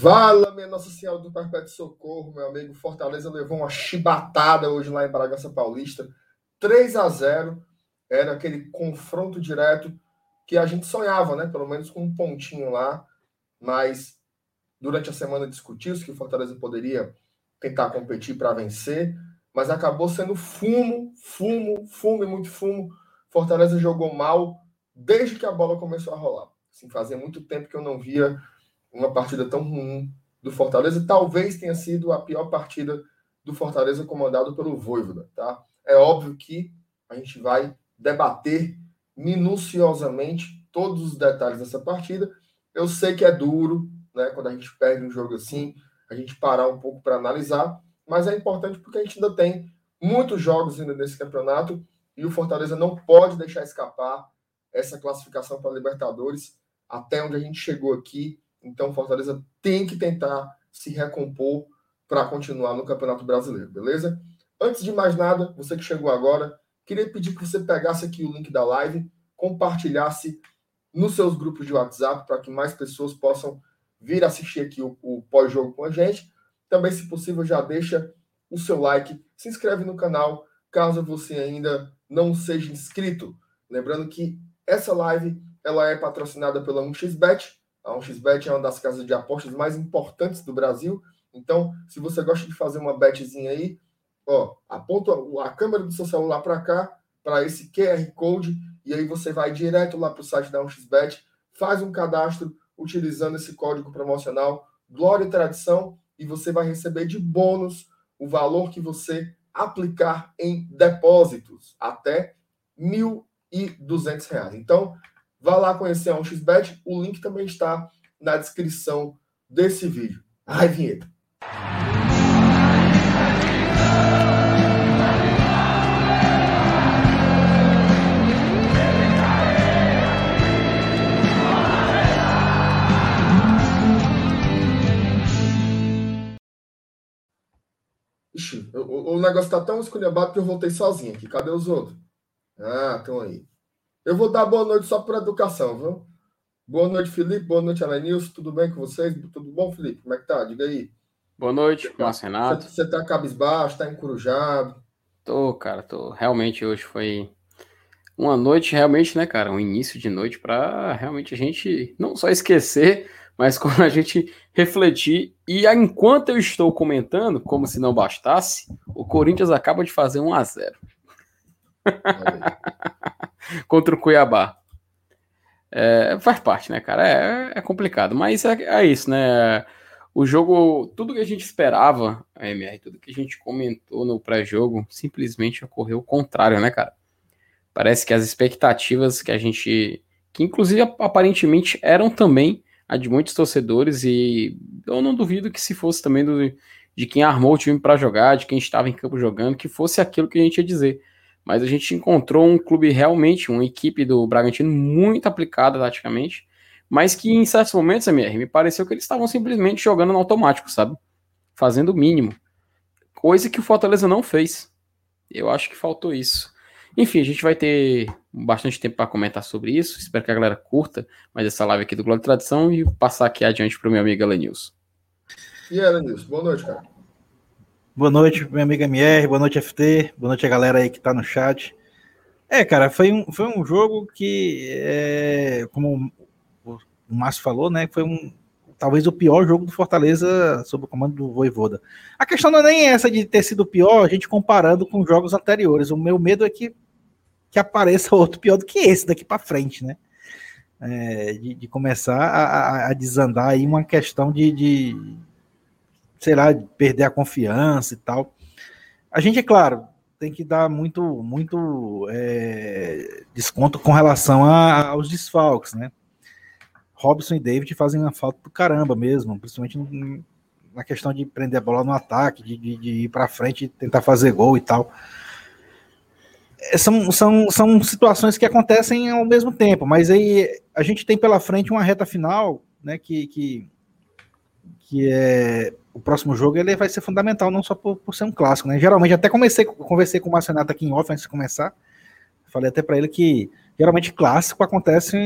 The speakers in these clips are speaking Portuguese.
Vala, minha Nossa Senhora do Perpétuo Socorro, meu amigo. Fortaleza levou uma chibatada hoje lá em Bragança Paulista. 3 a 0 Era aquele confronto direto que a gente sonhava, né? Pelo menos com um pontinho lá. Mas durante a semana discutiu-se que o Fortaleza poderia tentar competir para vencer. Mas acabou sendo fumo, fumo, fumo e muito fumo. Fortaleza jogou mal desde que a bola começou a rolar. Assim, fazia muito tempo que eu não via uma partida tão ruim do Fortaleza. Talvez tenha sido a pior partida do Fortaleza comandado pelo Voivoda, tá? É óbvio que a gente vai debater minuciosamente todos os detalhes dessa partida. Eu sei que é duro, né, quando a gente perde um jogo assim, a gente parar um pouco para analisar, mas é importante porque a gente ainda tem muitos jogos ainda nesse campeonato e o Fortaleza não pode deixar escapar essa classificação para a Libertadores até onde a gente chegou aqui então, Fortaleza tem que tentar se recompor para continuar no Campeonato Brasileiro, beleza? Antes de mais nada, você que chegou agora, queria pedir que você pegasse aqui o link da live, compartilhasse nos seus grupos de WhatsApp para que mais pessoas possam vir assistir aqui o, o pós-jogo com a gente. Também, se possível, já deixa o seu like, se inscreve no canal, caso você ainda não seja inscrito. Lembrando que essa live ela é patrocinada pela 1xBet, a 1xBet é uma das casas de apostas mais importantes do Brasil. Então, se você gosta de fazer uma betzinha aí, ó, aponta a câmera do seu celular para cá, para esse QR Code, e aí você vai direto lá para o site da 1xBet, faz um cadastro utilizando esse código promocional Glória e Tradição, e você vai receber de bônus o valor que você aplicar em depósitos, até R$ 1.200. Então, Vá lá conhecer a 1xBet, o link também está na descrição desse vídeo. Ai, vinheta! Ixi, o, o negócio tá tão esculhambado que eu voltei sozinho aqui. Cadê os outros? Ah, estão aí. Eu vou dar boa noite só por educação, viu? Boa noite, Felipe. Boa noite, Alanilson. Tudo bem com vocês? Tudo bom, Felipe? Como é que tá? Diga aí. Boa noite, tá- Márcio Renato. Você, você tá cabisbaixo, tá encurujado? Tô, cara, tô. Realmente hoje foi uma noite, realmente, né, cara? Um início de noite para realmente a gente não só esquecer, mas quando a gente refletir. E enquanto eu estou comentando, como se não bastasse, o Corinthians acaba de fazer 1 a 0 contra o Cuiabá. É, faz parte, né, cara? É, é complicado, mas é, é, isso, né? O jogo, tudo que a gente esperava, MR, tudo que a gente comentou no pré-jogo, simplesmente ocorreu o contrário, né, cara? Parece que as expectativas que a gente, que inclusive aparentemente eram também a de muitos torcedores, e eu não duvido que se fosse também do, de quem armou o time para jogar, de quem estava em campo jogando, que fosse aquilo que a gente ia dizer mas a gente encontrou um clube realmente, uma equipe do Bragantino muito aplicada taticamente, mas que em certos momentos, MR, me pareceu que eles estavam simplesmente jogando no automático, sabe? Fazendo o mínimo. Coisa que o Fortaleza não fez. Eu acho que faltou isso. Enfim, a gente vai ter bastante tempo para comentar sobre isso. Espero que a galera curta mais essa live aqui do Globo de Tradição e passar aqui adiante para o meu amigo Elenilson. E aí, Elenilson, boa noite, cara. Boa noite, minha amiga MR, boa noite, FT, boa noite a galera aí que tá no chat. É, cara, foi um, foi um jogo que, é, como o Márcio falou, né, foi um, talvez o pior jogo do Fortaleza sob o comando do Voivoda. A questão não é nem essa de ter sido pior, a gente comparando com jogos anteriores. O meu medo é que, que apareça outro pior do que esse daqui para frente, né? É, de, de, começar a, a, desandar aí uma questão de, de sei lá, perder a confiança e tal. A gente, é claro, tem que dar muito, muito é, desconto com relação a, aos desfalques, né? Robson e David fazem uma falta do caramba mesmo, principalmente na questão de prender a bola no ataque, de, de, de ir para frente e tentar fazer gol e tal. É, são, são, são situações que acontecem ao mesmo tempo, mas aí a gente tem pela frente uma reta final, né, que, que, que é o próximo jogo ele vai ser fundamental, não só por, por ser um clássico, né? Geralmente, até comecei, conversei com o Marcenato aqui em off antes de começar. Falei até para ele que geralmente clássico acontece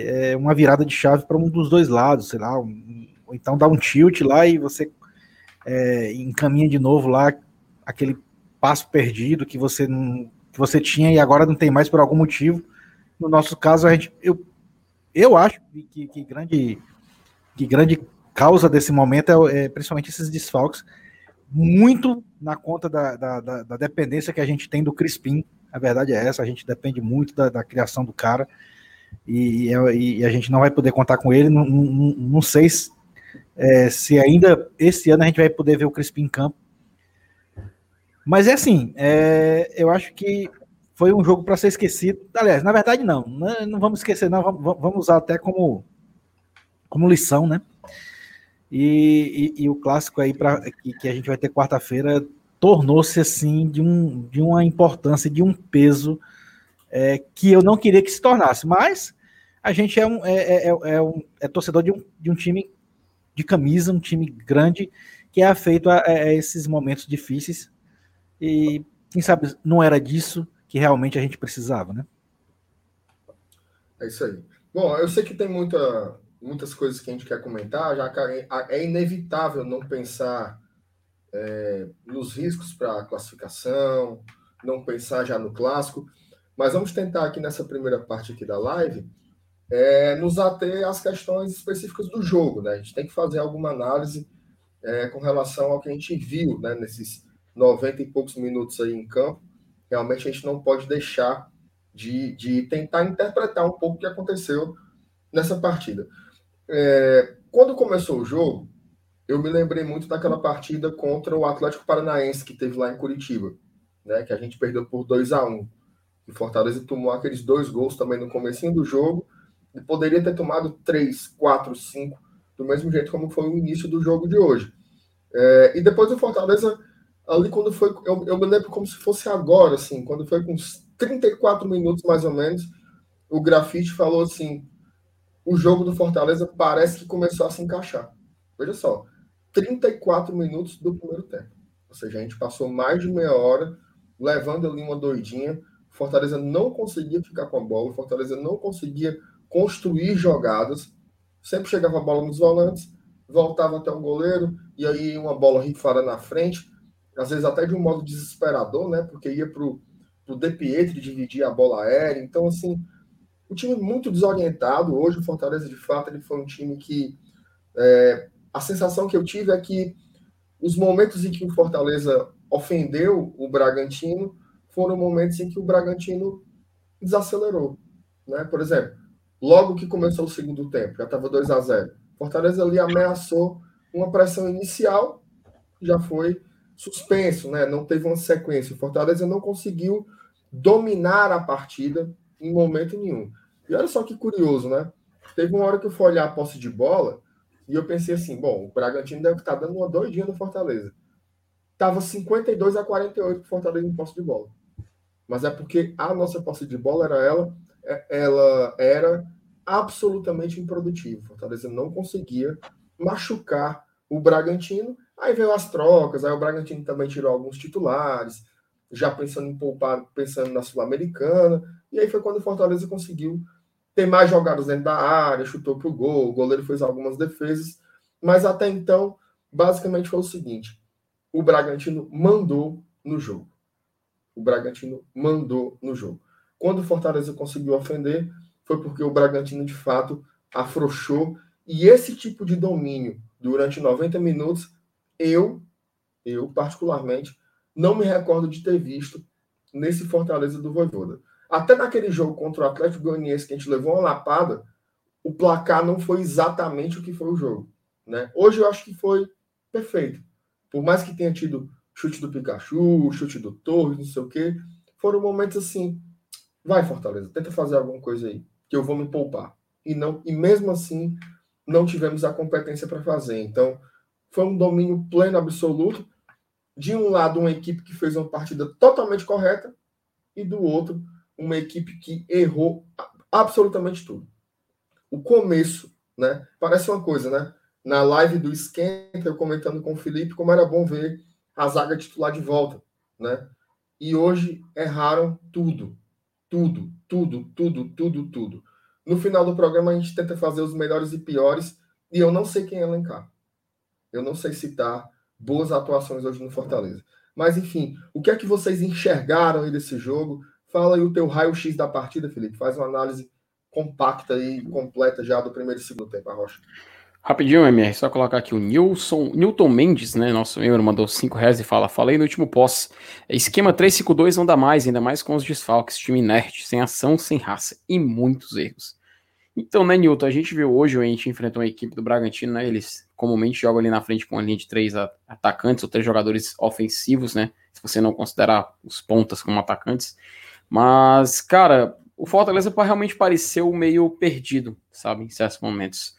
é, uma virada de chave para um dos dois lados, sei lá, um, então dá um tilt lá e você é, encaminha de novo lá aquele passo perdido que você não, que você tinha e agora não tem mais por algum motivo. No nosso caso, a gente, eu, eu acho que, que grande, que grande causa desse momento é, é principalmente esses desfalques, muito na conta da, da, da, dependência que a gente tem do Crispim. A verdade é essa, a gente depende muito da, da criação do cara e, e, e, a gente não vai poder contar com ele. Não, não, não sei se, é, se ainda esse ano a gente vai poder ver o Crispim em campo. Mas é assim, é, eu acho que foi um jogo para ser esquecido. Aliás, na verdade, não. Não, não vamos esquecer, não. Vamos, usar até como, como lição, né? E, e, e o clássico aí pra, que, que a gente vai ter quarta-feira tornou-se assim de, um, de uma importância, de um peso é, que eu não queria que se tornasse. Mas a gente é um, é, é, é, é um, é torcedor de um, de um time de camisa, um time grande que é afeito a, a esses momentos difíceis. E quem sabe não era disso que realmente a gente precisava, né? É isso aí. Bom, eu sei que tem muita, muitas coisas que a gente quer comentar, já que é inevitável não pensar é, nos riscos para a classificação, não pensar já no clássico, mas vamos tentar aqui nessa primeira parte aqui da live é, nos ater às questões específicas do jogo, né? A gente tem que fazer alguma análise é, com relação ao que a gente viu, né? Nesses 90 e poucos minutos aí em campo, realmente a gente não pode deixar de, de tentar interpretar um pouco o que aconteceu nessa partida. É, quando começou o jogo, eu me lembrei muito daquela partida contra o Atlético Paranaense que teve lá em Curitiba, né, que a gente perdeu por 2 a 1 E Fortaleza tomou aqueles dois gols também no comecinho do jogo e poderia ter tomado 3, 4, 5, do mesmo jeito como foi o início do jogo de hoje. É, e depois o Fortaleza, ali quando foi, eu, eu me lembro como se fosse agora, assim, quando foi com uns 34 minutos mais ou menos, o Grafite falou assim: o jogo do Fortaleza parece que começou a se encaixar. Veja só, 34 minutos do primeiro tempo. Ou seja, a gente passou mais de meia hora levando ali uma doidinha. Fortaleza não conseguia ficar com a bola, Fortaleza não conseguia construir jogadas. Sempre chegava a bola nos volantes, voltava até o goleiro, e aí uma bola rifada na frente, às vezes até de um modo desesperador, né? Porque ia para o De Pietri dividir a bola aérea. Então, assim, um time muito desorientado. Hoje, o Fortaleza, de fato, ele foi um time que. É, a sensação que eu tive é que os momentos em que o Fortaleza ofendeu o Bragantino foram momentos em que o Bragantino desacelerou. Né? Por exemplo, logo que começou o segundo tempo, já estava 2 a 0 Fortaleza ali ameaçou uma pressão inicial, já foi suspenso, né? não teve uma sequência. O Fortaleza não conseguiu dominar a partida em momento nenhum. E olha só que curioso, né? Teve uma hora que eu fui olhar a posse de bola e eu pensei assim: bom, o Bragantino deve estar dando uma doidinha no Fortaleza. Tava 52 a 48 para Fortaleza em posse de bola. Mas é porque a nossa posse de bola era ela, é, ela era absolutamente improdutiva. Fortaleza não conseguia machucar o Bragantino. Aí veio as trocas, aí o Bragantino também tirou alguns titulares, já pensando em poupar, pensando na Sul-Americana. E aí foi quando o Fortaleza conseguiu ter mais jogadas dentro da área, chutou para o gol, o goleiro fez algumas defesas. Mas até então, basicamente foi o seguinte: o Bragantino mandou no jogo. O Bragantino mandou no jogo. Quando o Fortaleza conseguiu ofender, foi porque o Bragantino de fato afrouxou. E esse tipo de domínio durante 90 minutos, eu, eu particularmente, não me recordo de ter visto nesse Fortaleza do Voivoda. Até naquele jogo contra o Atlético Goianiense que a gente levou uma lapada, o placar não foi exatamente o que foi o jogo. Né? Hoje eu acho que foi perfeito. Por mais que tenha tido chute do Pikachu, chute do Torres, não sei o quê, foram momentos assim. Vai, Fortaleza, tenta fazer alguma coisa aí, que eu vou me poupar. E, não, e mesmo assim, não tivemos a competência para fazer. Então, foi um domínio pleno, absoluto de um lado, uma equipe que fez uma partida totalmente correta, e do outro, uma equipe que errou absolutamente tudo. O começo, né? Parece uma coisa, né? Na live do Esquenta, eu comentando com o Felipe como era bom ver a zaga titular de volta, né? E hoje erraram tudo. Tudo, tudo, tudo, tudo, tudo. No final do programa, a gente tenta fazer os melhores e piores, E eu não sei quem elencar. Eu não sei citar boas atuações hoje no Fortaleza. Mas, enfim, o que é que vocês enxergaram aí desse jogo? Fala aí o teu raio-x da partida, Felipe. Faz uma análise compacta e completa já do primeiro e segundo tempo, a Rocha. Rapidinho, MR, só colocar aqui o Nilson, Newton Mendes, né? Nosso membro mandou 5 reais e fala: Falei no último pós. Esquema 352 não dá mais, ainda mais com os desfalques, time inerte, sem ação, sem raça e muitos erros. Então, né, Newton, a gente viu hoje, a gente enfrentou uma equipe do Bragantino, né? Eles comumente jogam ali na frente com uma linha de três atacantes ou três jogadores ofensivos, né? Se você não considerar os pontas como atacantes. Mas, cara, o Fortaleza realmente pareceu meio perdido, sabe, em certos momentos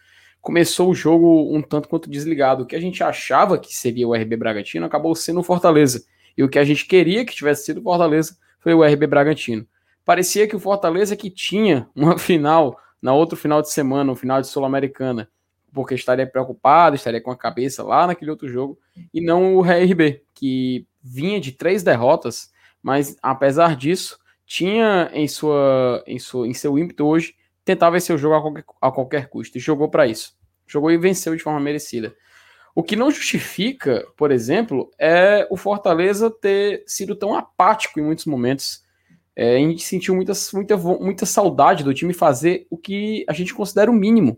começou o jogo um tanto quanto desligado. O que a gente achava que seria o RB Bragantino acabou sendo o Fortaleza. E o que a gente queria que tivesse sido o Fortaleza foi o RB Bragantino. Parecia que o Fortaleza que tinha uma final na outro final de semana, um final de Sul-Americana, porque estaria preocupado, estaria com a cabeça lá naquele outro jogo, e não o RB, que vinha de três derrotas, mas apesar disso, tinha em sua em, sua, em seu ímpeto hoje tentar vencer o jogo a qualquer, a qualquer custo, e jogou para isso. Jogou e venceu de forma merecida. O que não justifica, por exemplo, é o Fortaleza ter sido tão apático em muitos momentos. É, a gente sentiu muita, muita, muita saudade do time fazer o que a gente considera o mínimo.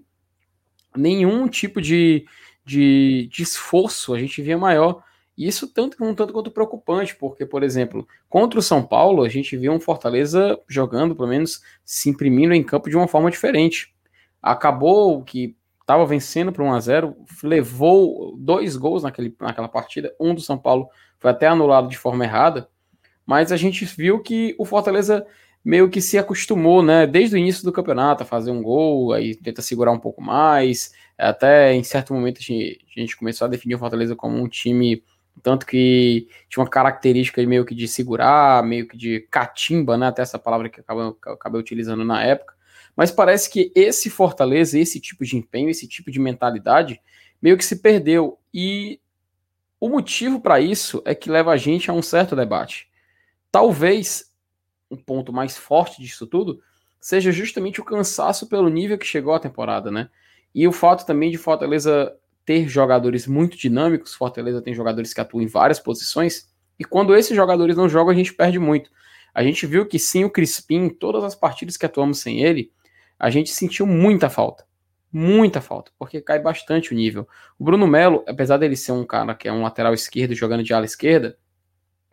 Nenhum tipo de, de, de esforço a gente via maior. E isso tanto, um tanto quanto preocupante, porque, por exemplo, contra o São Paulo, a gente viu um Fortaleza jogando, pelo menos se imprimindo em campo de uma forma diferente. Acabou que estava vencendo por 1 a 0 levou dois gols naquele, naquela partida. Um do São Paulo foi até anulado de forma errada, mas a gente viu que o Fortaleza meio que se acostumou, né, desde o início do campeonato a fazer um gol, aí tenta segurar um pouco mais, até em certo momento a gente, a gente começou a definir o Fortaleza como um time tanto que tinha uma característica meio que de segurar, meio que de catimba, né? Até essa palavra que eu acabei, eu acabei utilizando na época. Mas parece que esse Fortaleza, esse tipo de empenho, esse tipo de mentalidade, meio que se perdeu. E o motivo para isso é que leva a gente a um certo debate. Talvez um ponto mais forte disso tudo seja justamente o cansaço pelo nível que chegou a temporada, né? E o fato também de Fortaleza ter jogadores muito dinâmicos, Fortaleza tem jogadores que atuam em várias posições, e quando esses jogadores não jogam, a gente perde muito. A gente viu que sim, o Crispim, todas as partidas que atuamos sem ele, a gente sentiu muita falta. Muita falta, porque cai bastante o nível. O Bruno Melo, apesar dele ser um cara que é um lateral esquerdo jogando de ala esquerda,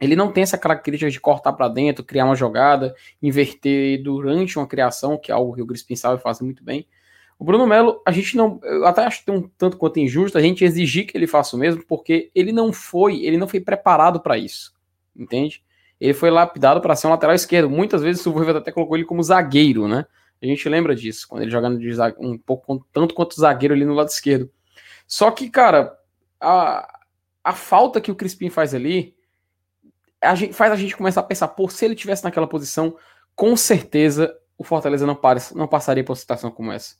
ele não tem essa característica de cortar para dentro, criar uma jogada, inverter durante uma criação, que é algo que o Crispim sabe fazer muito bem. O Bruno Melo, a gente não. Eu até acho que tem um tanto quanto injusto a gente exigir que ele faça o mesmo, porque ele não foi, ele não foi preparado para isso. Entende? Ele foi lapidado para ser um lateral esquerdo. Muitas vezes o Voivoda até colocou ele como zagueiro, né? A gente lembra disso, quando ele jogando de um pouco tanto quanto zagueiro ali no lado esquerdo. Só que, cara, a, a falta que o Crispim faz ali a gente, faz a gente começar a pensar, pô, se ele tivesse naquela posição, com certeza o Fortaleza não, não passaria por situação como essa.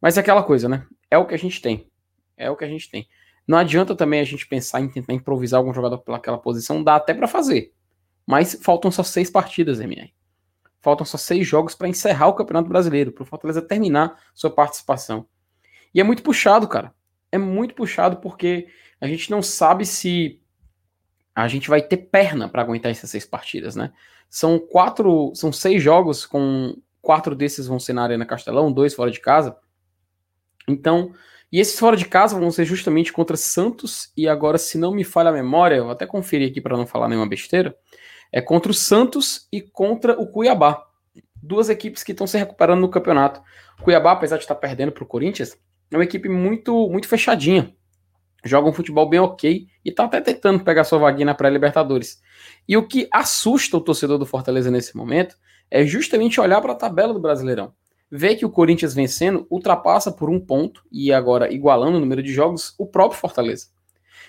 Mas é aquela coisa, né? É o que a gente tem. É o que a gente tem. Não adianta também a gente pensar em tentar improvisar algum jogador pelaquela posição, dá até para fazer. Mas faltam só seis partidas, MR. Faltam só seis jogos para encerrar o Campeonato Brasileiro, para o Fortaleza terminar sua participação. E é muito puxado, cara. É muito puxado porque a gente não sabe se a gente vai ter perna para aguentar essas seis partidas, né? São quatro, são seis jogos com quatro desses vão ser na Arena Castelão, dois fora de casa. Então, e esses fora de casa vão ser justamente contra Santos e agora, se não me falha a memória, eu vou até conferir aqui para não falar nenhuma besteira, é contra o Santos e contra o Cuiabá. Duas equipes que estão se recuperando no campeonato. O Cuiabá, apesar de estar perdendo para o Corinthians, é uma equipe muito, muito fechadinha. Joga um futebol bem ok e está até tentando pegar sua vaguinha na pré-Libertadores. E o que assusta o torcedor do Fortaleza nesse momento é justamente olhar para a tabela do Brasileirão vê que o Corinthians vencendo ultrapassa por um ponto e agora igualando o número de jogos o próprio Fortaleza.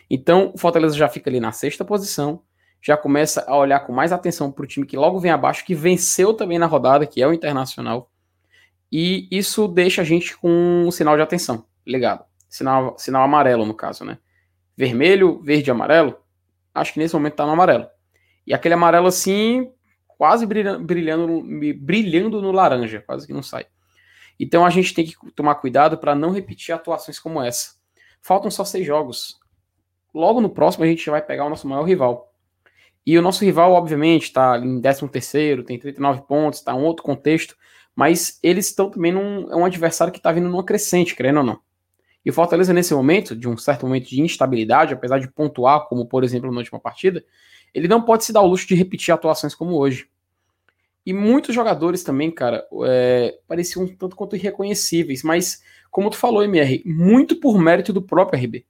Então o Fortaleza já fica ali na sexta posição, já começa a olhar com mais atenção para o time que logo vem abaixo, que venceu também na rodada, que é o Internacional. E isso deixa a gente com um sinal de atenção ligado. Sinal, sinal amarelo, no caso, né? Vermelho, verde amarelo. Acho que nesse momento tá no amarelo. E aquele amarelo assim, quase brilhando, brilhando, brilhando no laranja, quase que não sai. Então a gente tem que tomar cuidado para não repetir atuações como essa. Faltam só seis jogos. Logo no próximo a gente vai pegar o nosso maior rival. E o nosso rival, obviamente, está em 13 terceiro, tem 39 pontos, está em um outro contexto, mas eles estão também num é um adversário que está vindo numa crescente, querendo ou não. E o Fortaleza, nesse momento, de um certo momento de instabilidade, apesar de pontuar, como por exemplo na última partida, ele não pode se dar o luxo de repetir atuações como hoje. E muitos jogadores também, cara, é, pareciam um tanto quanto irreconhecíveis, mas, como tu falou, MR, muito por mérito do próprio RB.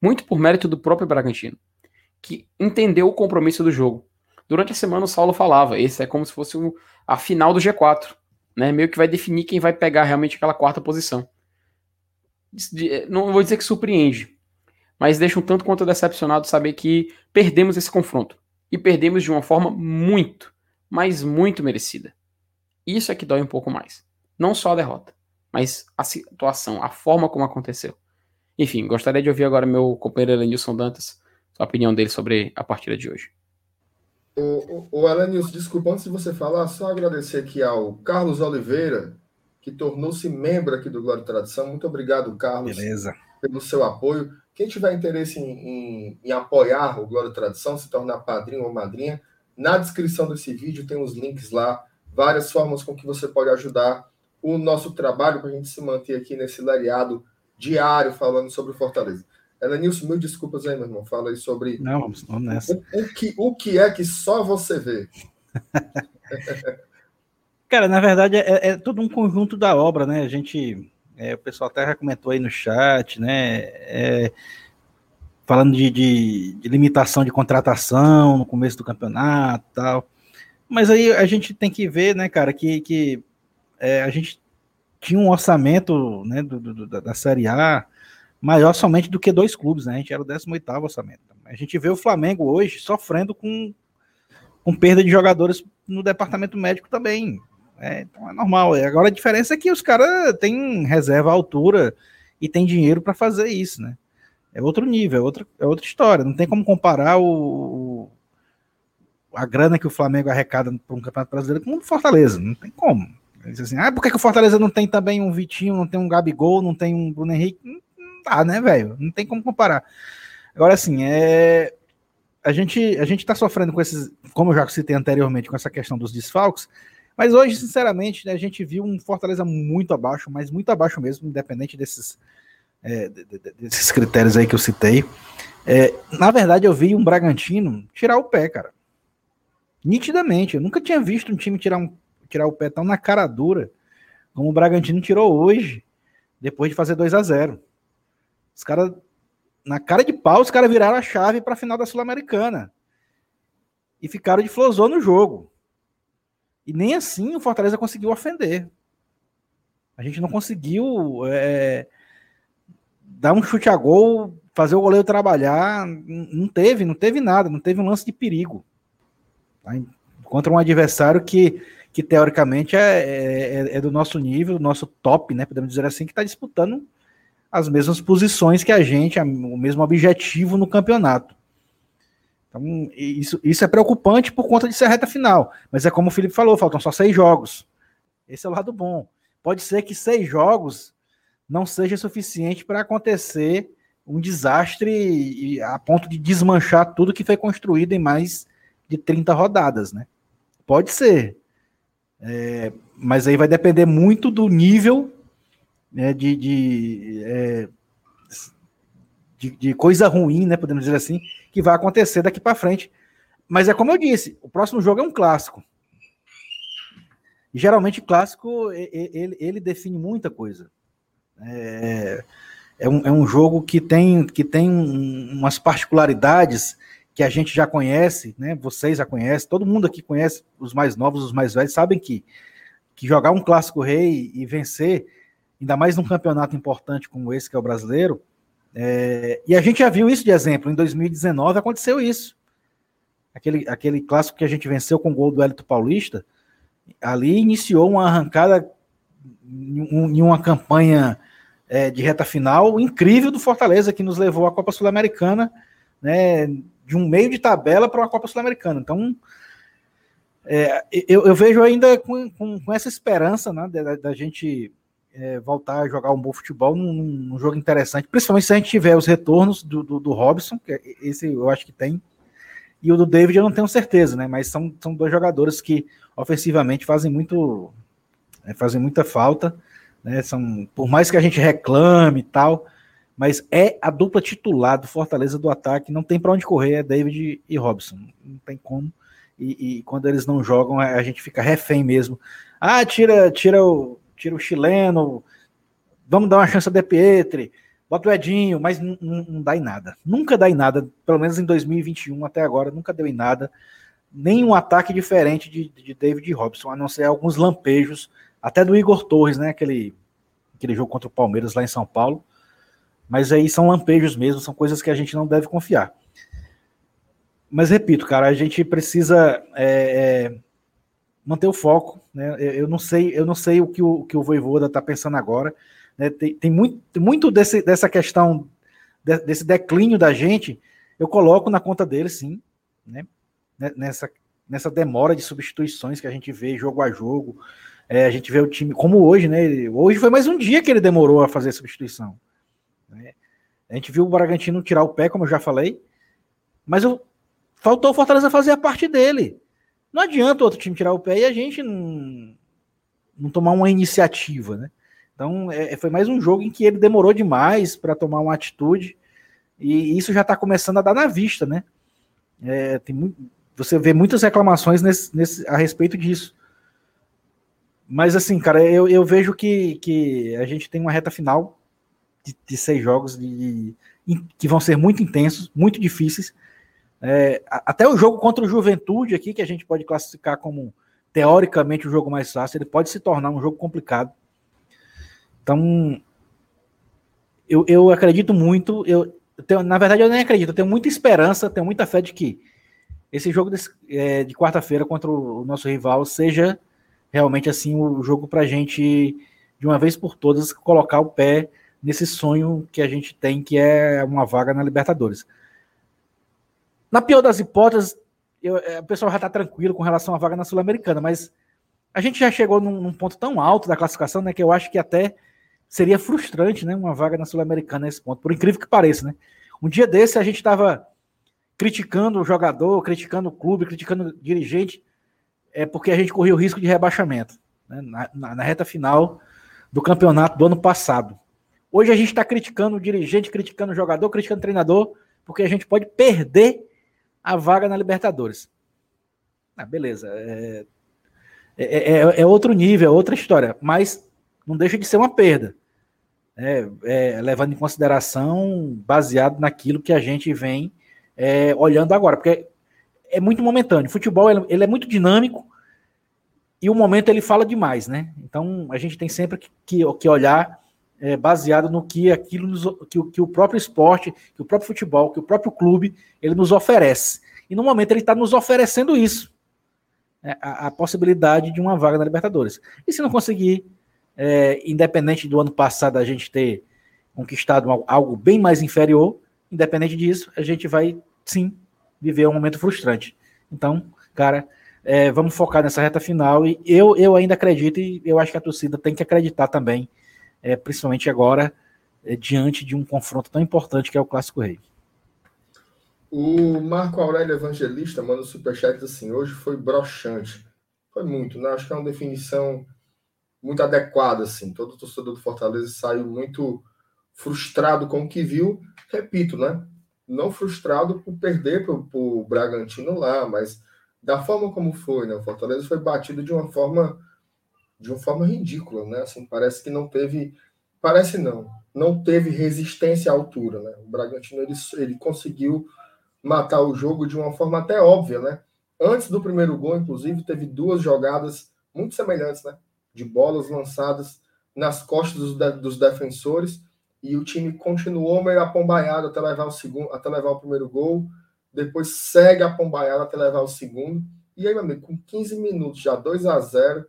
Muito por mérito do próprio Bragantino, que entendeu o compromisso do jogo. Durante a semana o Saulo falava, esse é como se fosse um, a final do G4, né? Meio que vai definir quem vai pegar realmente aquela quarta posição. Não vou dizer que surpreende, mas deixa um tanto quanto decepcionado saber que perdemos esse confronto. E perdemos de uma forma muito, mas muito merecida. Isso é que dói um pouco mais. Não só a derrota, mas a situação, a forma como aconteceu. Enfim, gostaria de ouvir agora meu companheiro Elenilson Dantas, a opinião dele sobre a partida de hoje. O, o, o Elenilson, desculpa, antes de você falar, só agradecer aqui ao Carlos Oliveira, que tornou-se membro aqui do Glória e Tradição. Muito obrigado, Carlos, Beleza. pelo seu apoio. Quem tiver interesse em, em, em apoiar o Glória e Tradição, se tornar padrinho ou madrinha, na descrição desse vídeo tem os links lá, várias formas com que você pode ajudar o nosso trabalho para a gente se manter aqui nesse lariado diário falando sobre Fortaleza. Elenilson, mil desculpas aí, meu irmão. Fala aí sobre. Não, vamos, vamos nessa. O, o, que, o que é que só você vê? Cara, na verdade, é, é, todo um conjunto da obra, né? A gente. É, o pessoal até já comentou aí no chat, né? É, falando de, de, de, limitação de contratação no começo do campeonato tal. Mas aí a gente tem que ver, né, cara, que, que é, a gente tinha um orçamento né, do, do, da Série A maior somente do que dois clubes, né? A gente era o 18 orçamento. A gente vê o Flamengo hoje sofrendo com, com perda de jogadores no departamento médico também. É, então é normal. Agora a diferença é que os caras têm reserva à altura e tem dinheiro para fazer isso, né? É outro nível, é outra, é outra história. Não tem como comparar o, a grana que o Flamengo arrecada para um campeonato brasileiro com o Fortaleza. Não tem como. Assim, ah, por que, que o Fortaleza não tem também um Vitinho, não tem um Gabigol, não tem um Bruno Henrique? Não, não dá, né, velho? Não tem como comparar. Agora, assim, é... a gente a gente está sofrendo com esses, como eu já citei anteriormente, com essa questão dos desfalques, mas hoje, sinceramente, né, a gente viu um Fortaleza muito abaixo, mas muito abaixo mesmo, independente desses, é, desses critérios aí que eu citei. É, na verdade, eu vi um Bragantino tirar o pé, cara. Nitidamente. Eu nunca tinha visto um time tirar um tirar o pé tão na cara dura como o Bragantino tirou hoje, depois de fazer 2 a 0 Os caras, na cara de pau, os caras viraram a chave para a final da Sul-Americana. E ficaram de flosão no jogo. E nem assim o Fortaleza conseguiu ofender. A gente não conseguiu é, dar um chute a gol, fazer o goleiro trabalhar. Não teve, não teve nada, não teve um lance de perigo. Tá? Contra um adversário que que teoricamente é, é, é, do nosso nível, do nosso top, né? Podemos dizer assim, que está disputando as mesmas posições que a gente, o mesmo objetivo no campeonato. Então, isso, isso é preocupante por conta de ser reta final. Mas é como o Felipe falou, faltam só seis jogos. Esse é o lado bom. Pode ser que seis jogos não seja suficiente para acontecer um desastre a ponto de desmanchar tudo que foi construído em mais de 30 rodadas, né? Pode ser. É, mas aí vai depender muito do nível né, de, de, é, de, de, coisa ruim, né, podemos dizer assim, que vai acontecer daqui para frente. Mas é como eu disse, o próximo jogo é um clássico. E geralmente clássico ele, ele define muita coisa. É, é, um, é um jogo que tem, que tem umas particularidades que a gente já conhece, né? Vocês já conhecem, todo mundo aqui conhece, os mais novos, os mais velhos, sabem que, que jogar um clássico rei e vencer, ainda mais num campeonato importante como esse, que é o brasileiro, é, e a gente já viu isso de exemplo, em 2019 aconteceu isso. Aquele, aquele clássico que a gente venceu com o gol do Hélito Paulista, ali iniciou uma arrancada em uma campanha é, de reta final incrível do Fortaleza, que nos levou à Copa Sul-Americana, né, de um meio de tabela para uma Copa Sul-Americana. Então, é, eu, eu, vejo ainda com, com, com, essa esperança né, da, da, gente é, voltar a jogar um bom futebol num, num, jogo interessante, principalmente se a gente tiver os retornos do, do, do, Robson, que é, esse eu acho que tem, e o do David eu não tenho certeza, né? Mas são, são dois jogadores que ofensivamente fazem muito é, fazem muita falta, né? São, por mais que a gente reclame e tal, mas é a dupla titular do Fortaleza do ataque, não tem para onde correr, é David e Robson, não tem como. E, e, quando eles não jogam, a gente fica refém mesmo. Ah, tira, tira o, tira o chileno, vamos dar uma chance a De Pietri, bota o Edinho, mas não, dá em nada. Nunca dá em nada, pelo menos em 2021 até agora, nunca deu em nada. Nenhum ataque diferente de, de David Robson, a não ser alguns lampejos, até do Igor Torres, né? Aquele, aquele jogo contra o Palmeiras lá em São Paulo. Mas aí são lampejos mesmo, são coisas que a gente não deve confiar. Mas repito, cara, a gente precisa é, é, manter o foco. Né? Eu não sei, eu não sei o que o, que o Voivoda está pensando agora. Né? Tem, tem, muito, muito desse, dessa questão, de, desse declínio da gente, eu coloco na conta dele, sim. Né? Nessa, nessa demora de substituições que a gente vê jogo a jogo. É, a gente vê o time, como hoje, né? Hoje foi mais um dia que ele demorou a fazer a substituição. Né? A gente viu o Bragantino tirar o pé, como eu já falei, mas faltou o Fortaleza fazer a parte dele. Não adianta o outro time tirar o pé e a gente não, não tomar uma iniciativa, né? Então, é, foi mais um jogo em que ele demorou demais para tomar uma atitude, e isso já está começando a dar na vista, né? É, tem muito, você vê muitas reclamações nesse, nesse, a respeito disso. Mas, assim, cara, eu, eu vejo que, que a gente tem uma reta final de, de seis jogos de, de, que vão ser muito intensos, muito difíceis, é, até o jogo contra o Juventude aqui, que a gente pode classificar como teoricamente o jogo mais fácil, ele pode se tornar um jogo complicado. Então, eu, eu acredito muito, eu, tenho, na verdade eu nem acredito, eu tenho muita esperança, tenho muita fé de que esse jogo desse, é, de quarta-feira contra o, nosso rival seja realmente assim o jogo para a gente, de uma vez por todas, colocar o pé nesse sonho que a gente tem, que é uma vaga na Libertadores. Na pior das hipóteses, eu, é, o pessoal já está tranquilo com relação à vaga na Sul-Americana, mas a gente já chegou num, num, ponto tão alto da classificação, né, que eu acho que até seria frustrante, né, uma vaga na Sul-Americana nesse ponto, por incrível que pareça, né? Um dia desse a gente estava criticando o jogador, criticando o clube, criticando o dirigente, é porque a gente corria o risco de rebaixamento né, na, na, na reta final do campeonato do ano passado. Hoje a gente está criticando o dirigente, criticando o jogador, criticando o treinador, porque a gente pode perder a vaga na Libertadores. Ah, beleza. É, é, é, é, outro nível, é outra história, mas não deixa de ser uma perda. É, é, levando em consideração, baseado naquilo que a gente vem é, olhando agora, porque é muito momentâneo. Futebol ele, ele, é muito dinâmico e o momento ele fala demais, né? Então a gente tem sempre que, que, que olhar é, baseado no que aquilo nos, que, que, o próprio esporte, que o próprio futebol, que o próprio clube ele nos oferece. E no momento ele está nos oferecendo isso, né, a, a, possibilidade de uma vaga na Libertadores. E se não conseguir, é, independente do ano passado a gente ter conquistado algo bem mais inferior, independente disso, a gente vai sim viver um momento frustrante. Então, cara, é, vamos focar nessa reta final e eu, eu ainda acredito e eu acho que a torcida tem que acreditar também é, principalmente agora, é, diante de um confronto tão importante que é o Clássico Rei. O Marco Aurélio Evangelista manda o superchat assim: hoje foi broxante. Foi muito, né? Acho que é uma definição muito adequada, assim. Todo torcedor do Fortaleza saiu muito frustrado com o que viu. Repito, né? Não frustrado por perder para o Bragantino lá, mas da forma como foi, né? O Fortaleza foi batido de uma forma de uma forma ridícula, né? Assim, parece que não teve, parece não, não teve resistência à altura, né? O Bragantino ele, ele conseguiu matar o jogo de uma forma até óbvia, né? Antes do primeiro gol, inclusive, teve duas jogadas muito semelhantes, né? De bolas lançadas nas costas dos, de, dos defensores e o time continuou meio apombaiado até levar o segundo, até levar o primeiro gol, depois segue apombaiado até levar o segundo. E aí, meu amigo, com 15 minutos já 2 a 0,